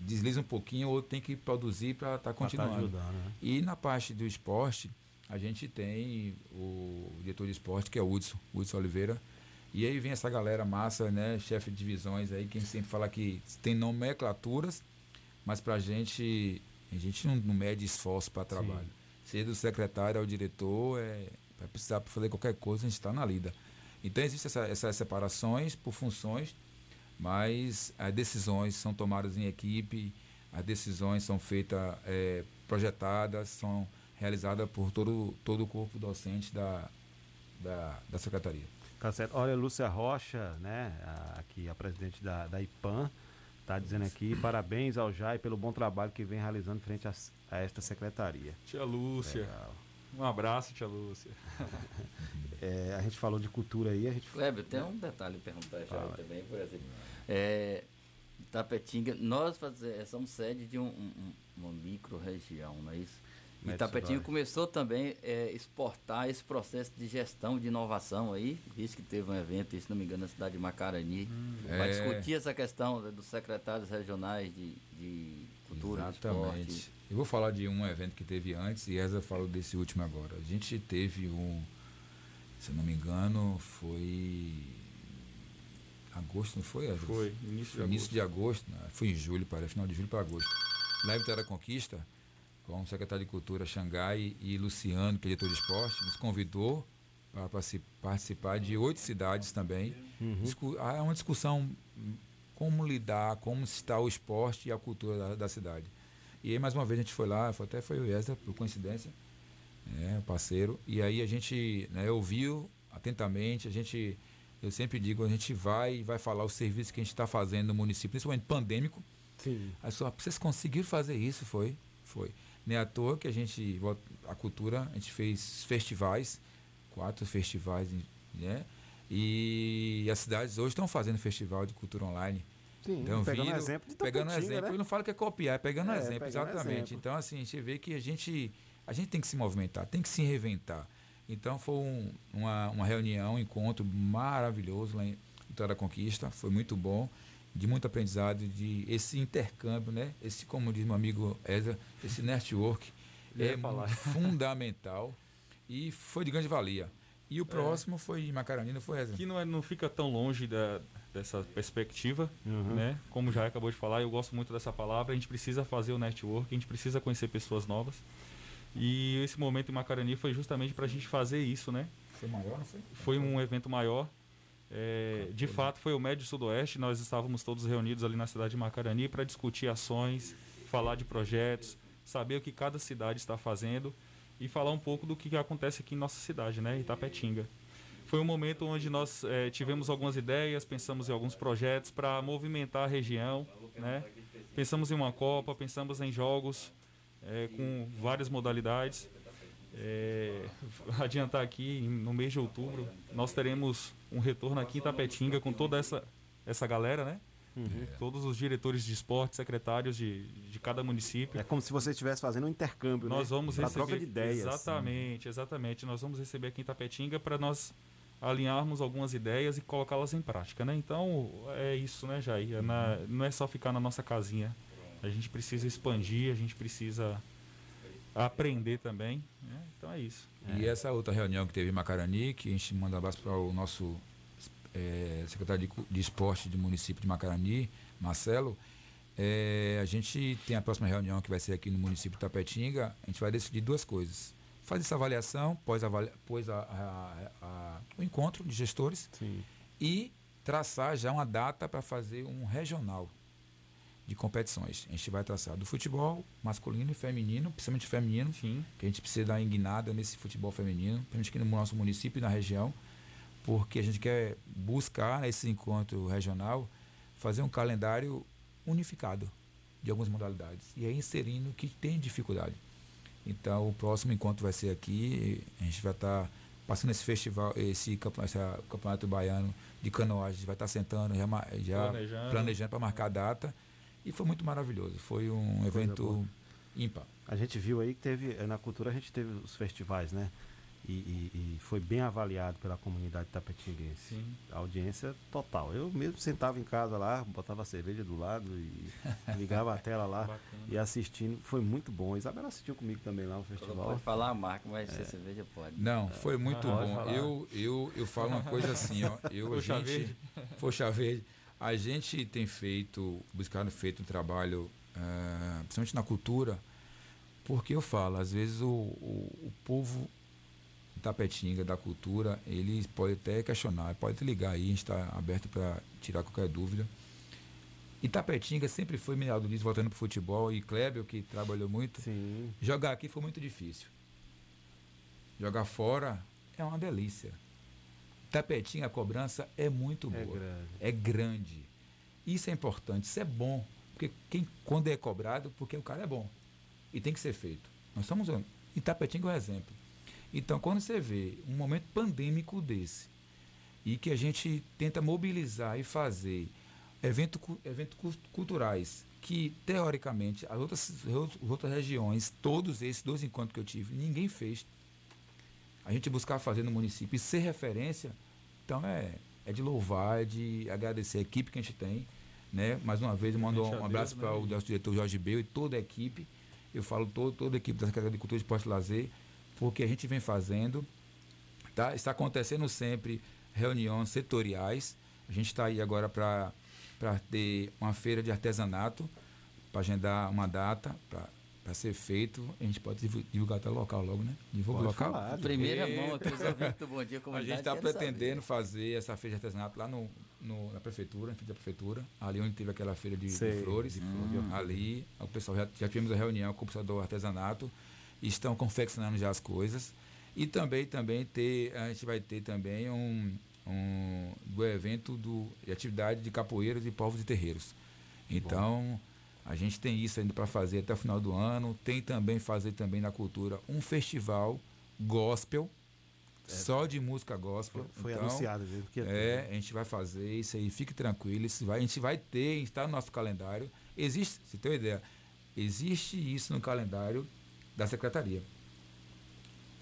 desliza um pouquinho, o outro tem que produzir para estar Pra tá continuando. ajudando, né? E na parte do esporte, a gente tem o diretor de esporte, que é o Hudson, Hudson Oliveira. E aí vem essa galera massa, né? Chefe de divisões aí, quem sempre fala que tem nomenclaturas, mas pra gente, a gente não, não mede esforço para trabalho. Seja do secretário ao diretor, é, vai precisar fazer qualquer coisa, a gente está na lida. Então existem essa, essas separações por funções, mas as decisões são tomadas em equipe, as decisões são feitas, é, projetadas, são realizadas por todo, todo o corpo docente da, da, da secretaria. Tá certo. Olha, Lúcia Rocha, né, a- aqui a presidente da, da IPAM, tá dizendo aqui, parabéns ao Jai pelo bom trabalho que vem realizando frente a, a esta secretaria. Tia Lúcia. Legal. Um abraço, tia Lúcia. É, a gente falou de cultura aí, a gente Kleber, tem um detalhe perguntar já Fala. também, por exemplo. É, Tapetinga, nós faze- somos sede de um, um- uma micro-região, não é isso? E Médio Tapetinga Sudoeste. começou também a exportar esse processo de gestão, de inovação aí, visto que teve um evento, se não me engano, na cidade de Macarani, para É. discutir essa questão né, dos secretários regionais de, de cultura, Exatamente. esporte. Eu vou falar de um evento que teve antes e Eza falou desse último agora. A gente teve um, se não me engano, foi agosto, não foi? Foi, início de início de agosto, né? foi em julho, para final de julho para agosto. Lá em da Conquista, com o secretário de Cultura Xangai e Luciano, que é diretor de esporte, nos convidou para partici- participar de oito cidades também. Discu- Há uma discussão como lidar, como está o esporte e a cultura da, da cidade. E aí, mais uma vez, a gente foi lá, foi- até foi o Ezra, por coincidência, né, parceiro, e aí a gente né, ouviu atentamente, a gente, eu sempre digo, a gente vai vai falar o serviço que a gente está fazendo no município, principalmente pandêmico, Sim. Aí só, vocês conseguiram fazer isso? Foi, foi. Nem à toa que a gente, a cultura, a gente fez festivais, quatro festivais, né? E as cidades hoje estão fazendo festival de cultura online. Sim, Então, pegando vindo- exemplo de Pegando Tapetinga, exemplo, né? eu não falo que é copiar, é pegando É, exemplo, pegando exatamente. exemplo. Então, assim, a gente vê que a gente, a gente tem que se movimentar, tem que se reinventar. Então, foi um- uma, uma reunião, um encontro maravilhoso lá em Vitória da Conquista, foi muito bom, de muito aprendizado, de esse intercâmbio, né? Esse, como diz meu amigo Ezra, esse network é falar. fundamental e foi de grande valia. E o próximo foi em Macarani, não foi Ezra? Que não, é, não fica tão longe da, dessa perspectiva, Uhum. né? Como já acabou de falar, eu gosto muito dessa palavra. A gente precisa fazer o network, a gente precisa conhecer pessoas novas. E esse momento em Macarani foi justamente para a gente fazer isso, né? Foi maior, não foi? Foi um evento maior. É, de fato, foi o Médio Sudoeste. Nós estávamos todos reunidos ali na cidade de Macarani para discutir ações, falar de projetos, saber o que cada cidade está fazendo e falar um pouco do que acontece aqui em nossa cidade, né, Itapetinga. Foi um momento onde nós eh, tivemos algumas ideias, pensamos em alguns projetos para movimentar a região, né? Pensamos em uma Copa, pensamos em jogos eh, com várias modalidades. É, adiantar aqui, no mês de outubro, nós teremos um retorno aqui em Tapetinga com toda essa, essa galera, né? Todos os diretores de esporte, secretários de, de cada município. É como se você estivesse fazendo um intercâmbio, Nós né? vamos Pra receber. troca de ideias. Exatamente, exatamente. Nós vamos receber aqui em Tapetinga para nós alinharmos algumas ideias e colocá-las em prática, né? Então, é isso, né, Jair? É na- não é só ficar na nossa casinha. A gente precisa expandir, a gente precisa aprender também. né? Então é isso. E essa outra reunião que teve em Macarani, que a gente manda um abraço para o nosso eh, secretário de, de esporte do município de Macarani, Marcelo. eh, a gente tem a próxima reunião que vai ser aqui no município de Tapetinga. A gente vai decidir duas coisas. Fazer essa avaliação, pós, avalia, pós a- a- a- o encontro de gestores Sim. e traçar já uma data para fazer um regional de competições. A gente vai traçar do futebol masculino e feminino, principalmente feminino, Sim. que a gente precisa dar uma guinada nesse futebol feminino, principalmente aqui no nosso município e na região, porque a gente quer buscar nesse encontro regional fazer um calendário unificado de algumas modalidades e aí inserindo o que tem dificuldade. Então o próximo encontro vai ser aqui, a gente vai estar passando esse festival, esse campe- essa campeonato baiano de canoagem, a gente vai estar sentando já, já planejando para marcar a data e foi muito maravilhoso, foi um evento boa. ímpar. A gente viu aí que teve, eh, na cultura a gente teve os festivais, né? E, e- e foi bem avaliado pela comunidade tapetinguense. Sim. A audiência total. Eu mesmo sentava em casa lá, botava a cerveja do lado e ligava a tela lá e assistindo. Foi muito bom. A Isabela assistiu comigo também lá no Não festival. pode falar a marca, mas se cerveja pode. Não, foi muito Pode bom. Eu, eu, eu falo uma coisa assim, ó. Eu, a Poxa gente, Verde. Poxa Verde. A gente tem feito, buscado feito um trabalho, eh, principalmente na cultura, porque eu falo, às vezes o, o, o povo tapetinga da cultura, ele pode até questionar, pode ligar aí, a gente está aberto para tirar qualquer dúvida. E Tapetinga sempre foi mineral do Liz, voltando para o futebol, e Kleber, que trabalhou muito, Sim. Jogar aqui foi muito difícil. Jogar fora é uma delícia. Tapetinho, a cobrança é muito É boa. grande. É grande. Isso é importante, isso é bom. Porque quem, quando é cobrado, porque o cara é bom. E tem que ser feito. Nós estamos. E Tapetinho é um exemplo. Então, quando você vê um momento pandêmico desse, e que a gente tenta mobilizar e fazer evento, eventos cu- culturais que, teoricamente, as outras, as outras regiões, todos esses dois encontros que eu tive, ninguém fez. A gente buscar fazer no município e ser referência, então é, é de louvar, é de agradecer a equipe que a gente tem. Né? Mais uma vez, eu mando um abraço para o nosso diretor Jorge Beu e toda a equipe. Eu falo todo, toda a equipe da Secretaria de Cultura, Esporte e Lazer, porque a gente vem fazendo Tá? Está acontecendo sempre reuniões setoriais. A gente está aí agora para ter uma feira de artesanato, para agendar uma data para ser feito. A gente pode divu- divulgar até o local logo, né? Divulga local. falar. Primeira E- mão aqui, os ouvintes do Bom Dia A gente está pretendendo saber. fazer essa feira de artesanato lá no, no- na prefeitura, em frente à prefeitura, ali onde teve aquela feira de, de flores. de flores. Ali, o pessoal já, já tivemos a reunião com o pessoal do artesanato, estão confeccionando já as coisas. E também, também ter, a gente vai ter também um, um do evento do, de atividade de capoeiras e povos e terreiros. Então, a gente tem isso ainda para fazer até o final do ano. Tem também fazer também na cultura um festival gospel, só de música gospel. Foi Então, anunciado mesmo. Que ia ter, é, né? a gente vai fazer isso aí, fique tranquilo. Isso vai, a gente vai ter, está no nosso calendário. Existe, se tem uma ideia, existe isso no calendário da secretaria.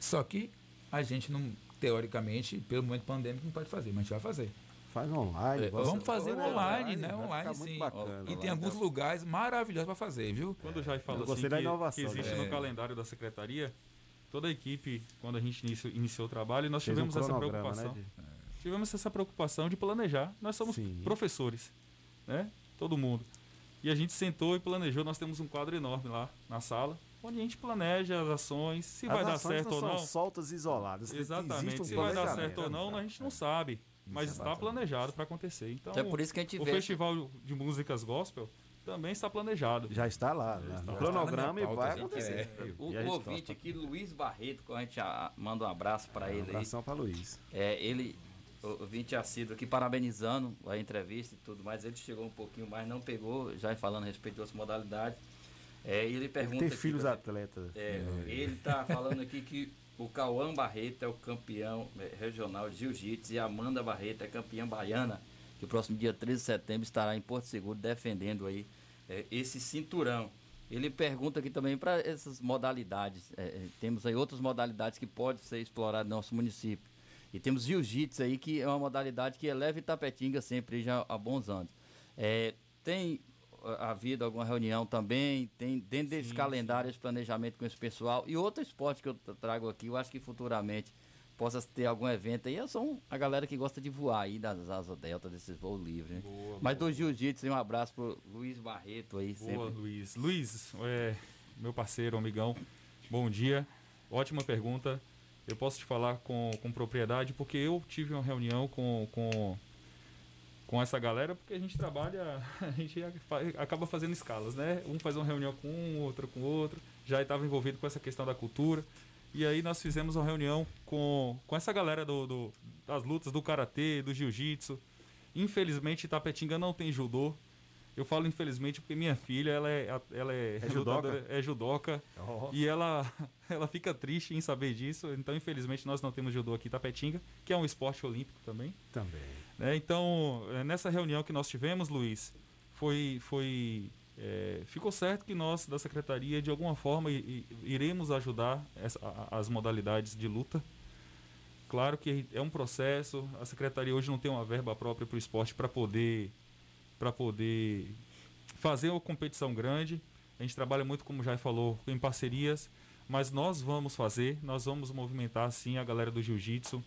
Só que a gente não, teoricamente, pelo momento pandêmico, não pode fazer, mas a gente vai fazer. Faz online. É, Vamos fazer online, né? Online, ficar muito sim. bacana. E tem alguns lugares maravilhosos para fazer, viu? Quando já fala Eu assim que, inovação, que existe né? no É. calendário da secretaria, toda a equipe, quando a gente iniciou, iniciou o trabalho, nós Fez um tivemos essa cronograma, preocupação. né, de- Tivemos essa preocupação de planejar. Nós somos Sim. professores, né? Todo mundo. E a gente sentou e planejou. Nós temos um quadro enorme lá na sala, onde a gente planeja as ações, se As vai dar ações certo ou são não. soltas e isoladas. Exatamente. um Se vai dar certo ou não, a gente não sabe. Mas está planejado para acontecer. Então, Então é por isso que a gente o vê. festival de músicas gospel também está planejado. Já está lá, né? está no lá. cronograma e Está na minha vai pauta, acontecer. O, E a o gente ouvinte topa. aqui, Luiz Barreto, que a gente manda um abraço para Um ele aí. abração para Luiz. É, ele, o ouvinte assíduo aqui, parabenizando a entrevista e tudo mais. Ele chegou um pouquinho mais, não pegou, já falando a respeito de outras modalidades. É, e ele pergunta. Tem aqui filhos também- atletas. É, ele tá falando aqui que o Cauã Barreto é o campeão eh, regional de jiu-jitsu e a Amanda Barreto é campeã baiana, que o próximo dia 13 de setembro estará em Porto Seguro defendendo aí eh, esse cinturão. Ele pergunta aqui também para essas modalidades. eh, eh, temos aí outras modalidades que podem ser exploradas no nosso município. E temos jiu-jitsu aí, que é uma modalidade que eleva Itapetinga sempre já há bons anos. Eh, tem havido alguma reunião também, tem dentro desse Sim, calendário esse planejamento com esse pessoal. E outro esporte que eu tra- trago aqui, eu acho que futuramente possa ter algum evento aí. Eu sou um- a galera que gosta de voar aí das asas delta, desses voos livres. Né? Boa, Mas do jiu-jitsu, um abraço pro Luiz Barreto aí, Boa, sempre. Luiz. Luiz, é, meu parceiro, amigão, bom dia. Ótima pergunta. Eu posso te falar com, com propriedade porque eu tive uma reunião com, com, com essa galera, porque a gente trabalha, a gente acaba fazendo escalas, né? Um faz uma reunião com um, outro com outro, já estava envolvido com essa questão da cultura. E aí nós fizemos uma reunião com, com essa galera do, do- das lutas do karatê, do jiu-jitsu. Infelizmente, Tapetinga não tem judô. Eu falo infelizmente porque minha filha, ela é, ela é, É judoca? é judoca. Ó. E ela, ela fica triste em saber disso. Então, infelizmente, nós não temos judô aqui em Tapetinga, que é um esporte olímpico também. Também. né? Então, eh, nessa reunião que nós tivemos, Luiz, foi, foi eh, ficou certo que nós da secretaria de alguma forma i- i- iremos ajudar essa- a- as modalidades de luta. Claro que é um processo. A secretaria hoje não tem uma verba própria para o esporte para poder para poder fazer uma competição grande. A gente trabalha muito, como já falou, em parcerias, mas nós vamos fazer, nós vamos movimentar sim a galera do jiu-jitsu,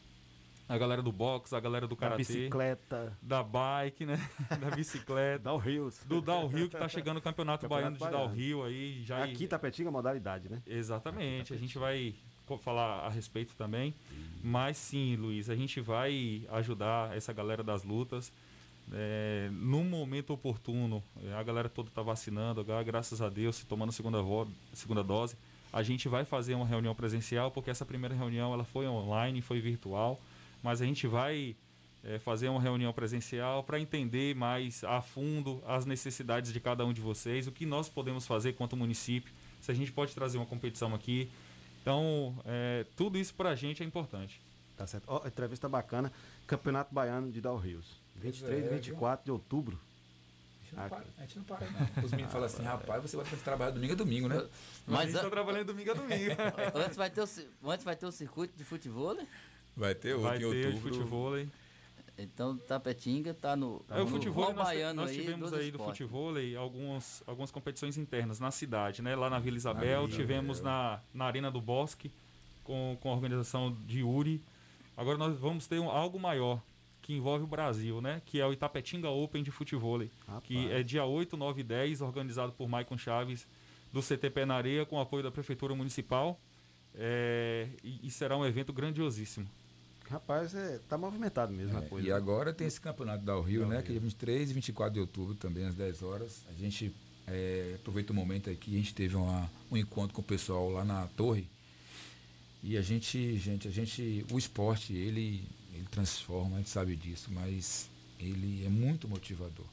a galera do boxe, a galera do Da karatê, bicicleta. da bike, né? da bicicleta, Rios. do downhill que tá chegando o Campeonato, Campeonato Baiano de Baiano. Downhill aí já Aqui Tapetinga é modalidade, né? Exatamente, a gente vai falar a respeito também. Mas sim, Luiz, a gente vai ajudar essa galera das lutas. É, no momento oportuno, é, a galera toda está vacinando, graças a Deus, se tomando a segunda, segunda dose. A gente vai fazer uma reunião presencial, porque essa primeira reunião ela foi online, foi virtual. mas a gente vai é, fazer uma reunião presencial para entender mais a fundo as necessidades de cada um de vocês, o que nós podemos fazer quanto município, se a gente pode trazer uma competição aqui. Então, é, tudo isso para a gente é importante. Tá certo. Ó, entrevista bacana. Campeonato Baiano de Rios. 23 e é, 24 de outubro. A gente não para, a gente não para, não. Os meninos falam assim, rapaz, você vai ter que trabalhar domingo a domingo, né? a Mas gente está an- trabalhando domingo a domingo. antes, vai ter o, antes vai ter o circuito de futebol, né? Vai ter outro vai em ter de outubro. futebol aí. Então Tapetinga tá no. É, o no futebol rol nós, baiano nós aí, tivemos dos aí do futebol algumas, algumas competições internas na cidade, né? Lá na Vila Isabel, Vila tivemos Isabel. na, na Arena do Bosque, com, com a organização de Uri. Agora nós vamos ter um, algo maior, que envolve o Brasil, né? Que é o Itapetinga Open de futebol, que é dia 8, 9 e 10, organizado por Maicon Chaves, do CT Pé na Areia, com apoio da Prefeitura Municipal. É, e, e será um evento grandiosíssimo. Rapaz, é, tá movimentado mesmo a É, coisa. e agora tem esse campeonato da Rio, né? Que é 23 e 24 de outubro também, às 10 horas. A gente é, aproveita o momento aqui, a gente teve uma- um encontro com o pessoal lá na torre. E a gente, gente, a gente, o esporte, ele, ele transforma, a gente sabe disso, mas ele é muito motivador.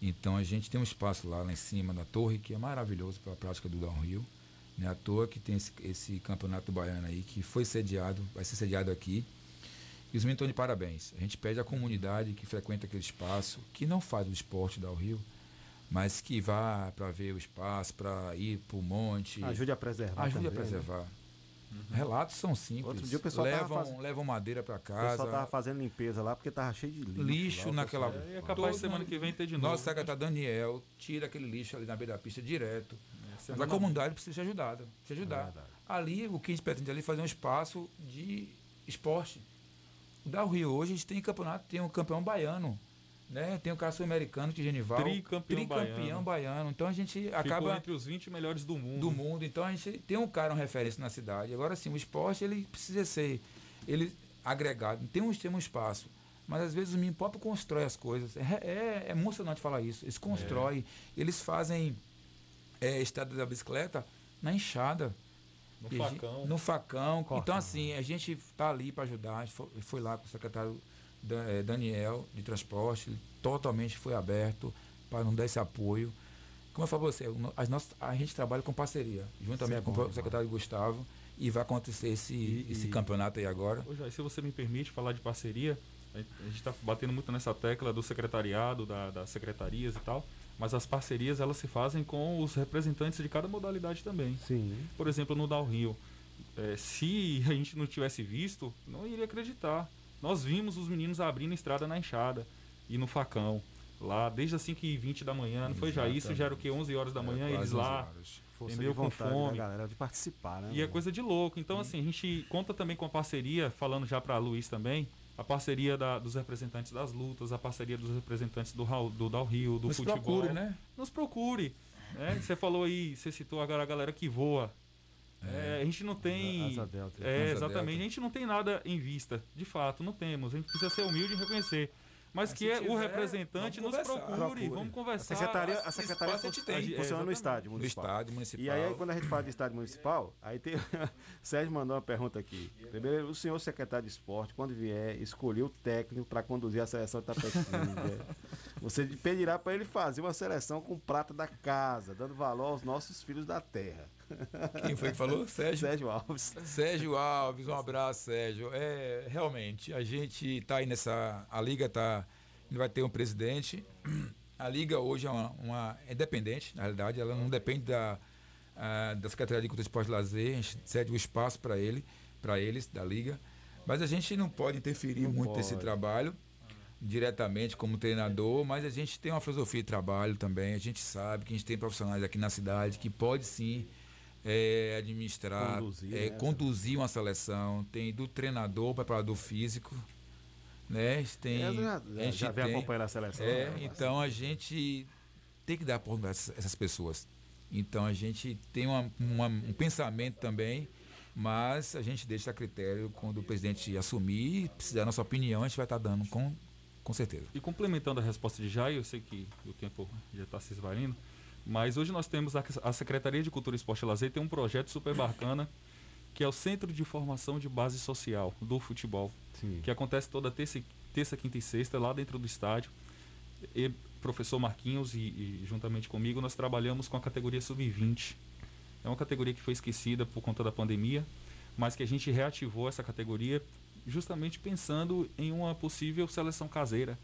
Então a gente tem um espaço lá, lá em cima da torre que é maravilhoso para a prática do downhill. Não é à toa que tem esse, esse campeonato baiano aí que foi sediado, vai ser sediado aqui. E os meninos estão de parabéns. A gente pede à comunidade que frequenta aquele espaço, que não faz o esporte Rio, mas que vá para ver o espaço, para ir para o monte. Ajude a preservar. Ajude a também, né? Preservar. Relatos são simples. Outro dia o pessoal tava levam, faz- levam madeira para O casa. pessoal tava fazendo limpeza lá porque tava cheio de lixo. Lixo lá, o naquela. E é capaz de semana que vem ter de novo. Nosso secretário Daniel tira aquele lixo ali na beira da pista direto. Mas a comunidade precisa ser ajudada. Precisa ajudar. É ali, o que a gente pretende ali é fazer um espaço de esporte. O da Rio hoje a gente tem campeonato, tem um campeão baiano. Né? Tem o cara sul-americano que é Genival. Tricampeão baiano. baiano. Então a gente Ficou acaba entre os 20 melhores do mundo. do mundo. Então a gente tem um cara, uma referência na cidade. Agora sim, o esporte ele precisa ser ele agregado. Tem um, tem um espaço. Mas às vezes o menino próprio constrói as coisas. É, é, é emocionante falar isso. Eles constroem, eles fazem é, estrada da bicicleta na enxada. No E a gente- facão. No facão. Corta. Então, assim, a gente tá ali para ajudar. A gente foi, foi lá com o secretário Daniel de transporte, ele totalmente foi aberto para nos dar esse apoio. Como eu falei para você, as nossas, a gente trabalha com parceria, juntamente é com o demais. secretário Gustavo, e vai acontecer esse, E- esse e- campeonato aí agora. Ô, Jair, se você me permite falar de parceria, a gente está batendo muito nessa tecla do secretariado, da- das secretarias e tal, mas as parcerias elas se fazem com os representantes de cada modalidade também. Sim. Por exemplo, no Downhill, eh, se a gente não tivesse visto, não iria acreditar. Nós vimos os meninos abrindo estrada na enxada e no facão. Lá, desde as 5h20 da manhã, não foi já isso? Já era o que? 11 horas da manhã, É, eles quase lá. 11 horas. Força Entendeu? de Com vontade fome. da galera de participar, né? E é coisa de louco. Então, assim, a gente conta também com a parceria, falando já para Luiz também, a parceria da- dos representantes das lutas, a parceria dos representantes do, do Downhill, do Nos futebol. procure, né? Nos procure. né? Você falou aí, você citou agora a galera que voa. É, a gente não tem. Asa delta. É, Asa exatamente. delta. A gente não tem nada em vista. De fato, não temos. A gente precisa ser humilde e reconhecer. Mas, Mas que é o tiver, representante nos procure, Procure. vamos A conversar. secretaria, a secretaria a gente fun- tem. funciona no Exatamente. estádio No municipal. estádio municipal. E aí, quando a gente fala de estádio municipal, aí tem. Sérgio mandou uma pergunta aqui. Primeiro, o senhor secretário de esporte, quando vier, escolheu o técnico para conduzir a seleção de Tapetinga. Você pedirá para ele fazer uma seleção com prata da casa, dando valor aos nossos filhos da terra. Quem foi que falou? Sérgio? Sérgio Alves. Sérgio Alves, um abraço, Sérgio. É, realmente, a gente está aí nessa. A Liga tá. Vai ter um presidente. A Liga hoje é uma, uma- é dependente, na realidade, ela não depende da, ah, da Secretaria de Cultura, Esporte e Lazer, a gente cede o espaço para ele, para eles, da Liga. Mas a gente não pode interferir Não muito nesse pode. trabalho diretamente como treinador, mas a gente tem uma filosofia de trabalho também. A gente sabe que a gente tem profissionais aqui na cidade que pode sim é, administrar, Conduzir, é, né? conduzir uma seleção. Tem do treinador, preparador físico, né? Tem, Eu já, a já, gente já vem tem- acompanhando a seleção. é, né? então a gente tem que dar oportunidade a essas- essas pessoas. Então a gente tem uma- uma- um pensamento também, mas a gente deixa a critério quando o presidente assumir, precisar da nossa opinião, a gente vai estar dando com, com certeza. E complementando a resposta de Jair, eu sei que o tempo já está se esvaindo, mas hoje nós temos a, a Secretaria de Cultura, Esporte e Lazer tem um projeto super bacana que é o Centro de Formação de Base Social do Futebol, Sim. que acontece toda terça, terça quinta e sexta, lá dentro do estádio. E professor Marquinhos e, e juntamente comigo nós trabalhamos com a categoria sub-20. É uma categoria que foi esquecida por conta da pandemia, mas que a gente reativou essa categoria justamente pensando em uma possível seleção caseira.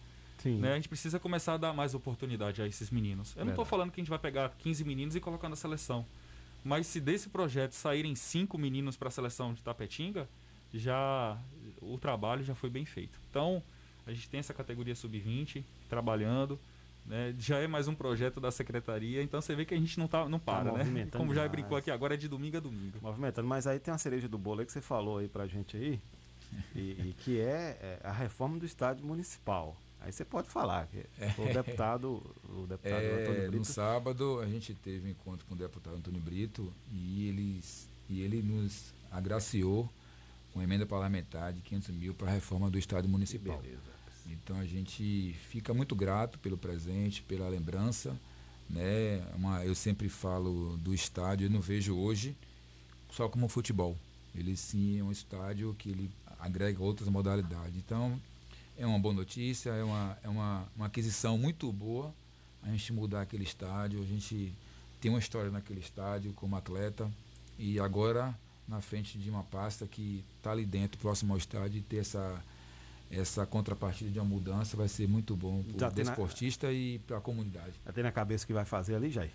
Né? A gente precisa começar a dar mais oportunidade a esses meninos. Eu não estou falando que a gente vai pegar 15 meninos e colocar na seleção. Mas se desse projeto saírem cinco meninos para a seleção de Tapetinga, já o trabalho já foi bem feito. Então, a gente tem essa categoria sub-20 trabalhando, né? Já é mais um projeto da secretaria, então você vê que a gente não tá não para, né? movimentando Como já brincou aqui agora é de domingo a domingo. Movimentando, mas aí tem uma cereja do bolo aí que você falou aí pra gente aí, e, e que é, é a reforma do estádio municipal. Aí você pode falar, foi o deputado, o deputado É, Antônio no Brito. sábado a gente teve um encontro com o deputado Antônio Brito e, eles, e ele nos agraciou com emenda parlamentar de 500 mil para a reforma do estádio municipal. Então a gente fica muito grato pelo presente, pela lembrança. Né? Uma- eu sempre falo do estádio, eu não vejo hoje só como futebol. Ele sim é um estádio que ele agrega outras modalidades. Então é uma boa notícia, é uma, é uma, uma aquisição muito boa a gente mudar aquele estádio. A gente tem uma história naquele estádio como atleta e agora na frente de uma pasta que está ali dentro, próximo ao estádio, e ter essa, essa contrapartida de uma mudança vai ser muito bom para o tem na- desportista e para a comunidade. Já tem na cabeça o que vai fazer ali, Jair?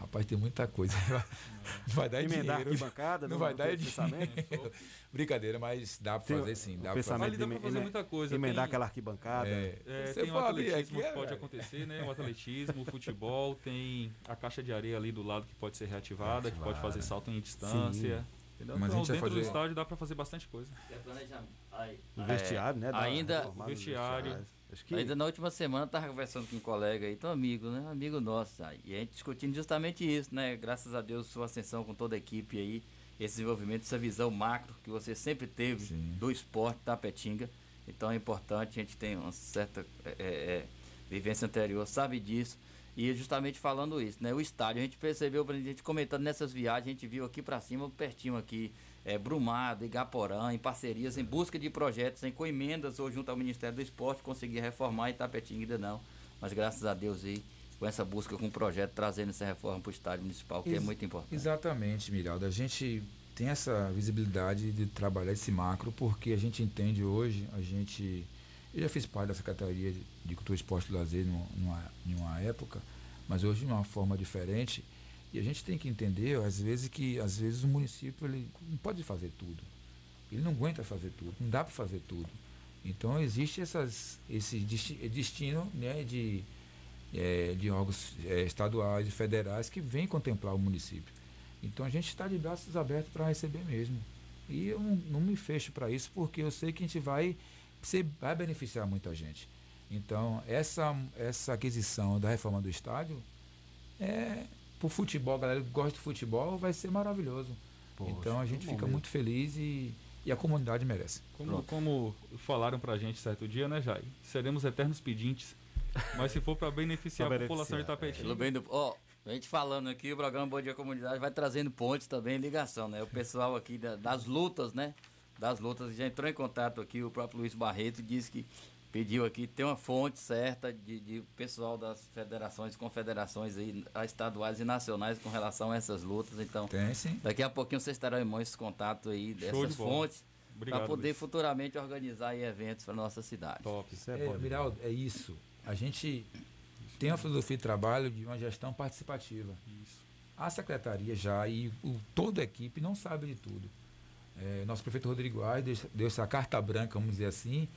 Rapaz, tem muita coisa. Não vai dar Emendar dinheiro. arquibancada? Não vai dar dinheiro. pensamento? Brincadeira, mas dá para fazer sim. Dá pra pensamento Ali dá pra fazer muita coisa. Emendar Tem- aquela arquibancada. É, É, Você tem o fala aí, atletismo aqui que é, pode acontecer, né? O atletismo, o futebol, tem a caixa de areia ali do lado que pode ser reativada, que pode fazer salto em distância. Entendeu? Mas a Então, dentro do fazer- estádio dá pra fazer bastante coisa. É planejamento. Aí, O vestiário, né? da- ainda- vestiário. Que Ainda na última semana estava conversando com um colega aí, tão amigo, né? Amigo nosso. Aí, e a gente discutindo justamente isso, né? Graças a Deus, sua ascensão com toda a equipe aí, esse desenvolvimento, essa visão macro que você sempre teve Sim. do esporte da Petinga. Então é importante, a gente tem uma certa é, é, é, vivência anterior, sabe disso. E justamente falando isso, né? O estádio, a gente percebeu, a gente comentando nessas viagens, a gente viu aqui para cima, pertinho aqui, é, Brumado, Igaporã, em parcerias, em busca de projetos, em coemendas ou junto ao Ministério do Esporte, conseguir reformar Itapetinga ainda não. Mas graças a Deus aí, com essa busca, com o projeto, trazendo essa reforma para o estádio municipal, que é Ex- muito importante. Exatamente, Miralda. A gente tem essa visibilidade de trabalhar esse macro porque a gente entende hoje, a gente. Eu já fiz parte da Secretaria de- Cultura, Esporte e Lazer numa, numa, em uma época, mas hoje de uma forma diferente. E a gente tem que entender, às vezes, que às vezes o município ele não pode fazer tudo. Ele não aguenta fazer tudo, não dá para fazer tudo. Então existe essas, esse desti- destino né, de, eh, de órgãos eh, estaduais e federais que vêm contemplar o município. Então a gente está de braços abertos para receber mesmo. E eu não, não me fecho para isso porque eu sei que a gente vai, ser, vai beneficiar muita gente. Então essa, essa aquisição da reforma do estádio é para o futebol, a galera que gosta de futebol vai ser maravilhoso. Poxa, então a gente fica mesmo. muito feliz e, e a comunidade merece. Como, como falaram pra gente certo dia, né, Jai? Seremos eternos pedintes. Mas se for pra beneficiar a população de Pelo bem do. Ó, a gente falando aqui, o programa Bom Dia Comunidade vai trazendo pontes também, ligação, né? O pessoal aqui da- das lutas, né? Das lutas, já entrou em contato aqui, o próprio Luiz Barreto disse que pediu aqui, tem uma fonte certa de, de pessoal das federações, confederações aí, estaduais e nacionais com relação a essas lutas. Então, Tem sim. daqui a pouquinho vocês terão em mãos esse contato aí de dessas bola. fontes para poder Luiz. futuramente organizar aí eventos para nossa cidade. top. Isso é, É, bom. Miraldo, é isso. A gente tem uma filosofia de trabalho de uma gestão participativa. Isso. A secretaria já e o, toda a equipe não sabe de tudo. É, nosso prefeito Rodrigo Aires deu, deu essa carta branca, vamos dizer assim,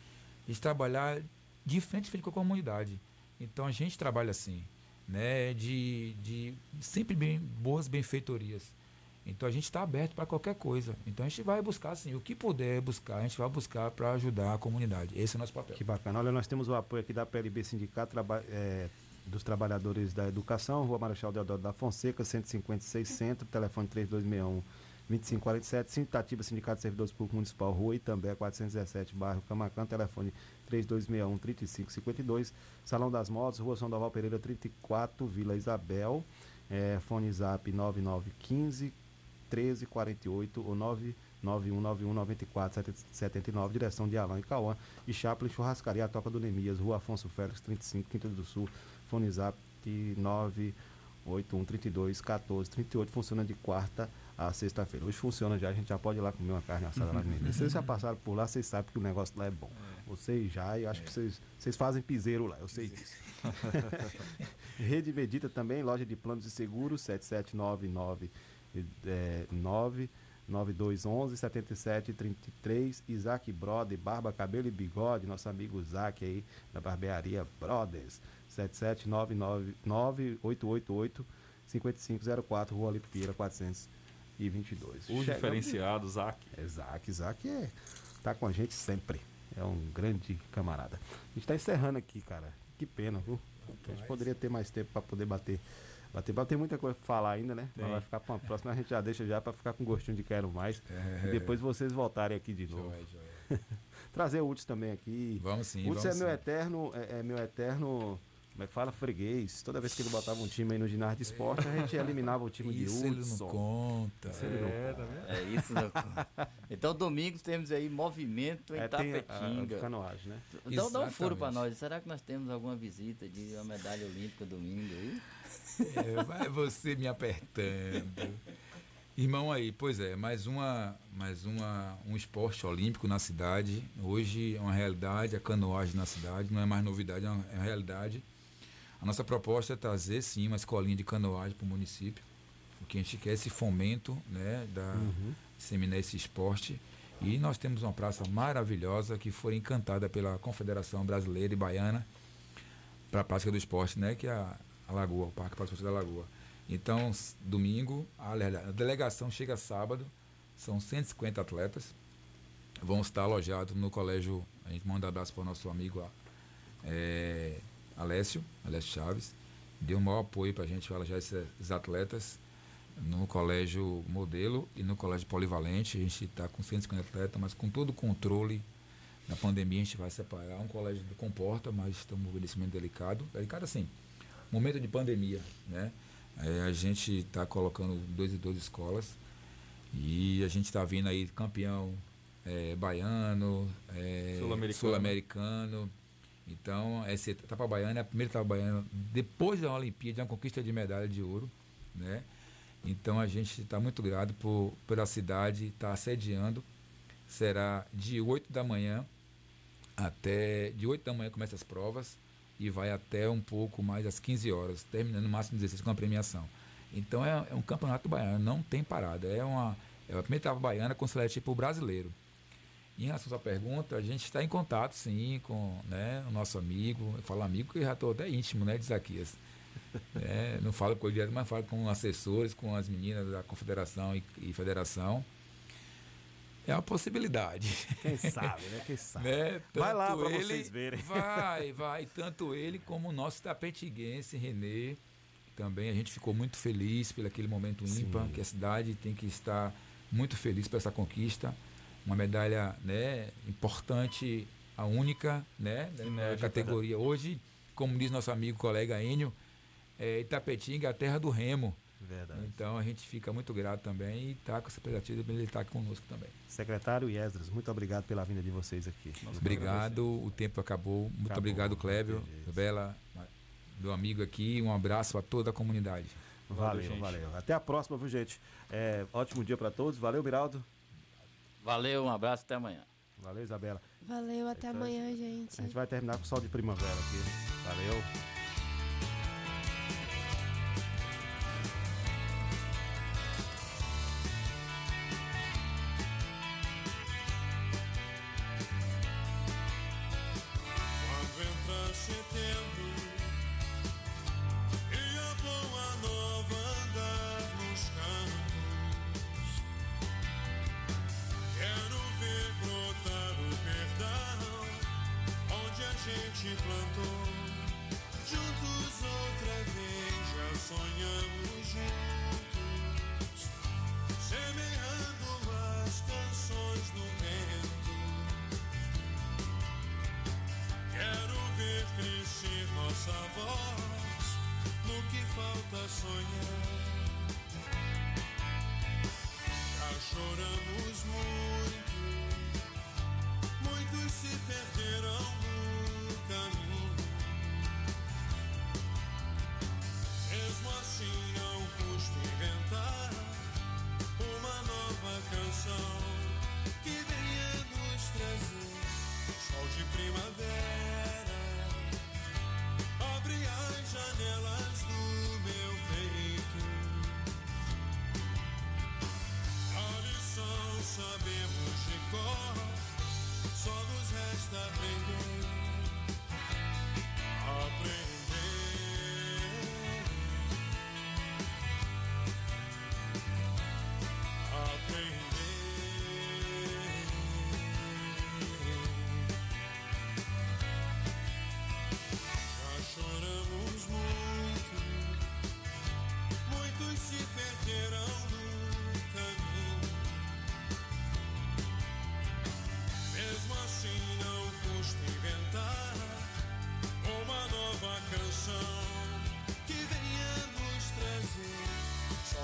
de trabalhar de frente frente com a comunidade. Então a gente trabalha assim, né, de, de sempre bem, boas benfeitorias. Então a gente está aberto para qualquer coisa. Então a gente vai buscar assim, o que puder buscar, a gente vai buscar para ajudar a comunidade. Esse é o nosso papel. Que bacana. Olha, nós temos o apoio aqui da PLB Sindicato Traba- eh, dos Trabalhadores da Educação, Rua Marechal Deodoro da Fonseca, 156 Centro, telefone 3261 2547, Sintativa Sindicato de Servidores Públicos Municipal, Rua Itambé, 417, bairro Camacan, telefone 3261 3552, Salão das Motos, Rua São Doval Pereira 34, Vila Isabel, eh, fone zap 9915 1348 ou 991919479, direção de Alain e Cauã. E Chaplin Churrascaria, Toca do Nemias, Rua Afonso Félix, 35, Quinta do Sul, Fone Zap 98132 1438, funciona de quarta a sexta-feira. Hoje funciona já, a gente já pode ir lá comer uma carne assada lá no Nemias. Vocês já passaram por lá, vocês sabem que o negócio lá é bom. Vocês já, eu acho que vocês, vocês fazem piseiro lá, eu sei disso. Rede Medita também, loja de planos e seguros, 7799 é, 9 9211 7733 Isaac Brother, Barba, Cabelo e Bigode, nosso amigo Isaac aí da Barbearia Brothers 77988 5504 Rua Alipe Pira 422. O Chegamos- diferenciado, Zac. Isaac, Isaac é, tá com a gente sempre. É um grande camarada. A gente tá encerrando aqui, cara. Que pena, viu? A gente poderia ter mais tempo para poder bater. Bater, bater muita coisa pra falar ainda, né? Mas vai ficar pra uma próxima, a gente já deixa já para ficar com gostinho de quero mais. E depois vocês voltarem aqui de novo. Joia, joia. Trazer o Hudson também aqui. Vamos sim, vamos é meu sim. eterno, é, é meu eterno, como é que fala? Freguês. Toda vez que ele botava um time aí no ginásio de esporte, a gente eliminava o time de Isso ele não Hudson. conta. É, tá vendo? É isso, né? Então, domingo temos aí movimento em É, Tapetinga. canoagem, né? Então, dá um furo pra Exatamente. nós. Será que nós temos alguma visita de uma medalha olímpica domingo aí? É, vai você me apertando. Irmão aí, pois é, mais uma, mais uma, um esporte olímpico na cidade. Hoje é uma realidade, a canoagem na cidade, não é mais novidade, é uma, é uma realidade. A nossa proposta é trazer sim uma escolinha de canoagem para o município. O que a gente quer é esse fomento, né, da disseminar esse esporte. E nós temos uma praça maravilhosa que foi encantada pela Confederação Brasileira e Baiana para a prática do esporte, né, que é a, a Lagoa, o Parque Para da Lagoa. Então, domingo, a, a delegação chega sábado, são 150 atletas, vão estar alojados no colégio, a gente manda um abraço para o nosso amigo é, Alessio, Alessio Chaves, deu um maior apoio para a gente alojar esses, esses atletas no colégio modelo e no colégio polivalente. A gente está com 150 atletas, mas com todo o controle da pandemia a gente vai separar. Um colégio comporta, mas estamos num envelhecimento delicado. Delicado assim, momento de pandemia, né? É, a gente está colocando dois e duas escolas e a gente está vindo aí campeão é, baiano, é, Sul-americano. sul-americano. Então, essa etapa baiana é a primeira etapa baiana depois da Olimpíada, uma conquista de medalha de ouro, né? Então, a gente está muito grato por, pela cidade estar sediando. Será de 8 da manhã até... De 8 da manhã começam as provas e vai até um pouco mais às 15 horas, terminando no máximo 16 com a premiação. Então, é, é um campeonato baiano, não tem parada. É uma... É a primeira etapa baiana considerada tipo brasileiro. Em relação à sua pergunta, a gente está em contato, sim, com né, o nosso amigo. Eu falo amigo eu já estou até íntimo, né, de Zaquias. É, não falo com ele direto, mas falo com assessores, com as meninas da confederação e, e federação. É uma possibilidade. Quem sabe, né? Quem sabe. né? Vai lá ele- vocês verem. Vai, vai. Tanto ele como o nosso tapetiguense, Renê. Também a gente ficou muito feliz pelo aquele momento ímpar, que a cidade tem que estar muito feliz por essa conquista. Uma medalha né, importante, a única né, na Inédita. categoria. Hoje, como diz nosso amigo colega Enio, é, Itapetinga é a terra do remo. Verdade. Então a gente fica muito grato também e está com essa expectativa de ele estar aqui conosco também. Secretário Yesdras, muito obrigado pela vinda de vocês aqui. Obrigado, o tempo acabou. Muito Acabou, obrigado, Clébio. Bela, meu amigo aqui. Um abraço a toda a comunidade. Valeu, gente. valeu. Até a próxima, viu, gente? É, ótimo dia para todos. Valeu, Miraldo. Valeu, um abraço, até amanhã. Valeu, Isabela. Valeu, até Então, amanhã, A gente. gente vai terminar com o sol de primavera aqui. Valeu.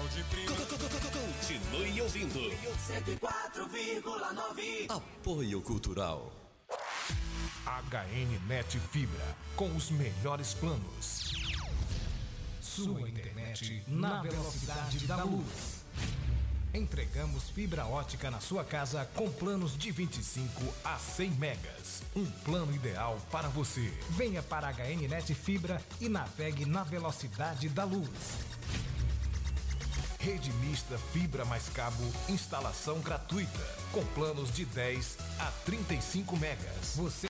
De. Continue ouvindo. 104,9. Apoio Cultural. HN Net Fibra, com os melhores planos. Sua internet na velocidade da luz. Entregamos fibra ótica na sua casa com planos de 25 a 100 megas. Um plano ideal para você. Venha para a HN Net Fibra e navegue na velocidade da luz. Rede mista fibra mais cabo, instalação gratuita, com planos de 10 a 35 megas. Você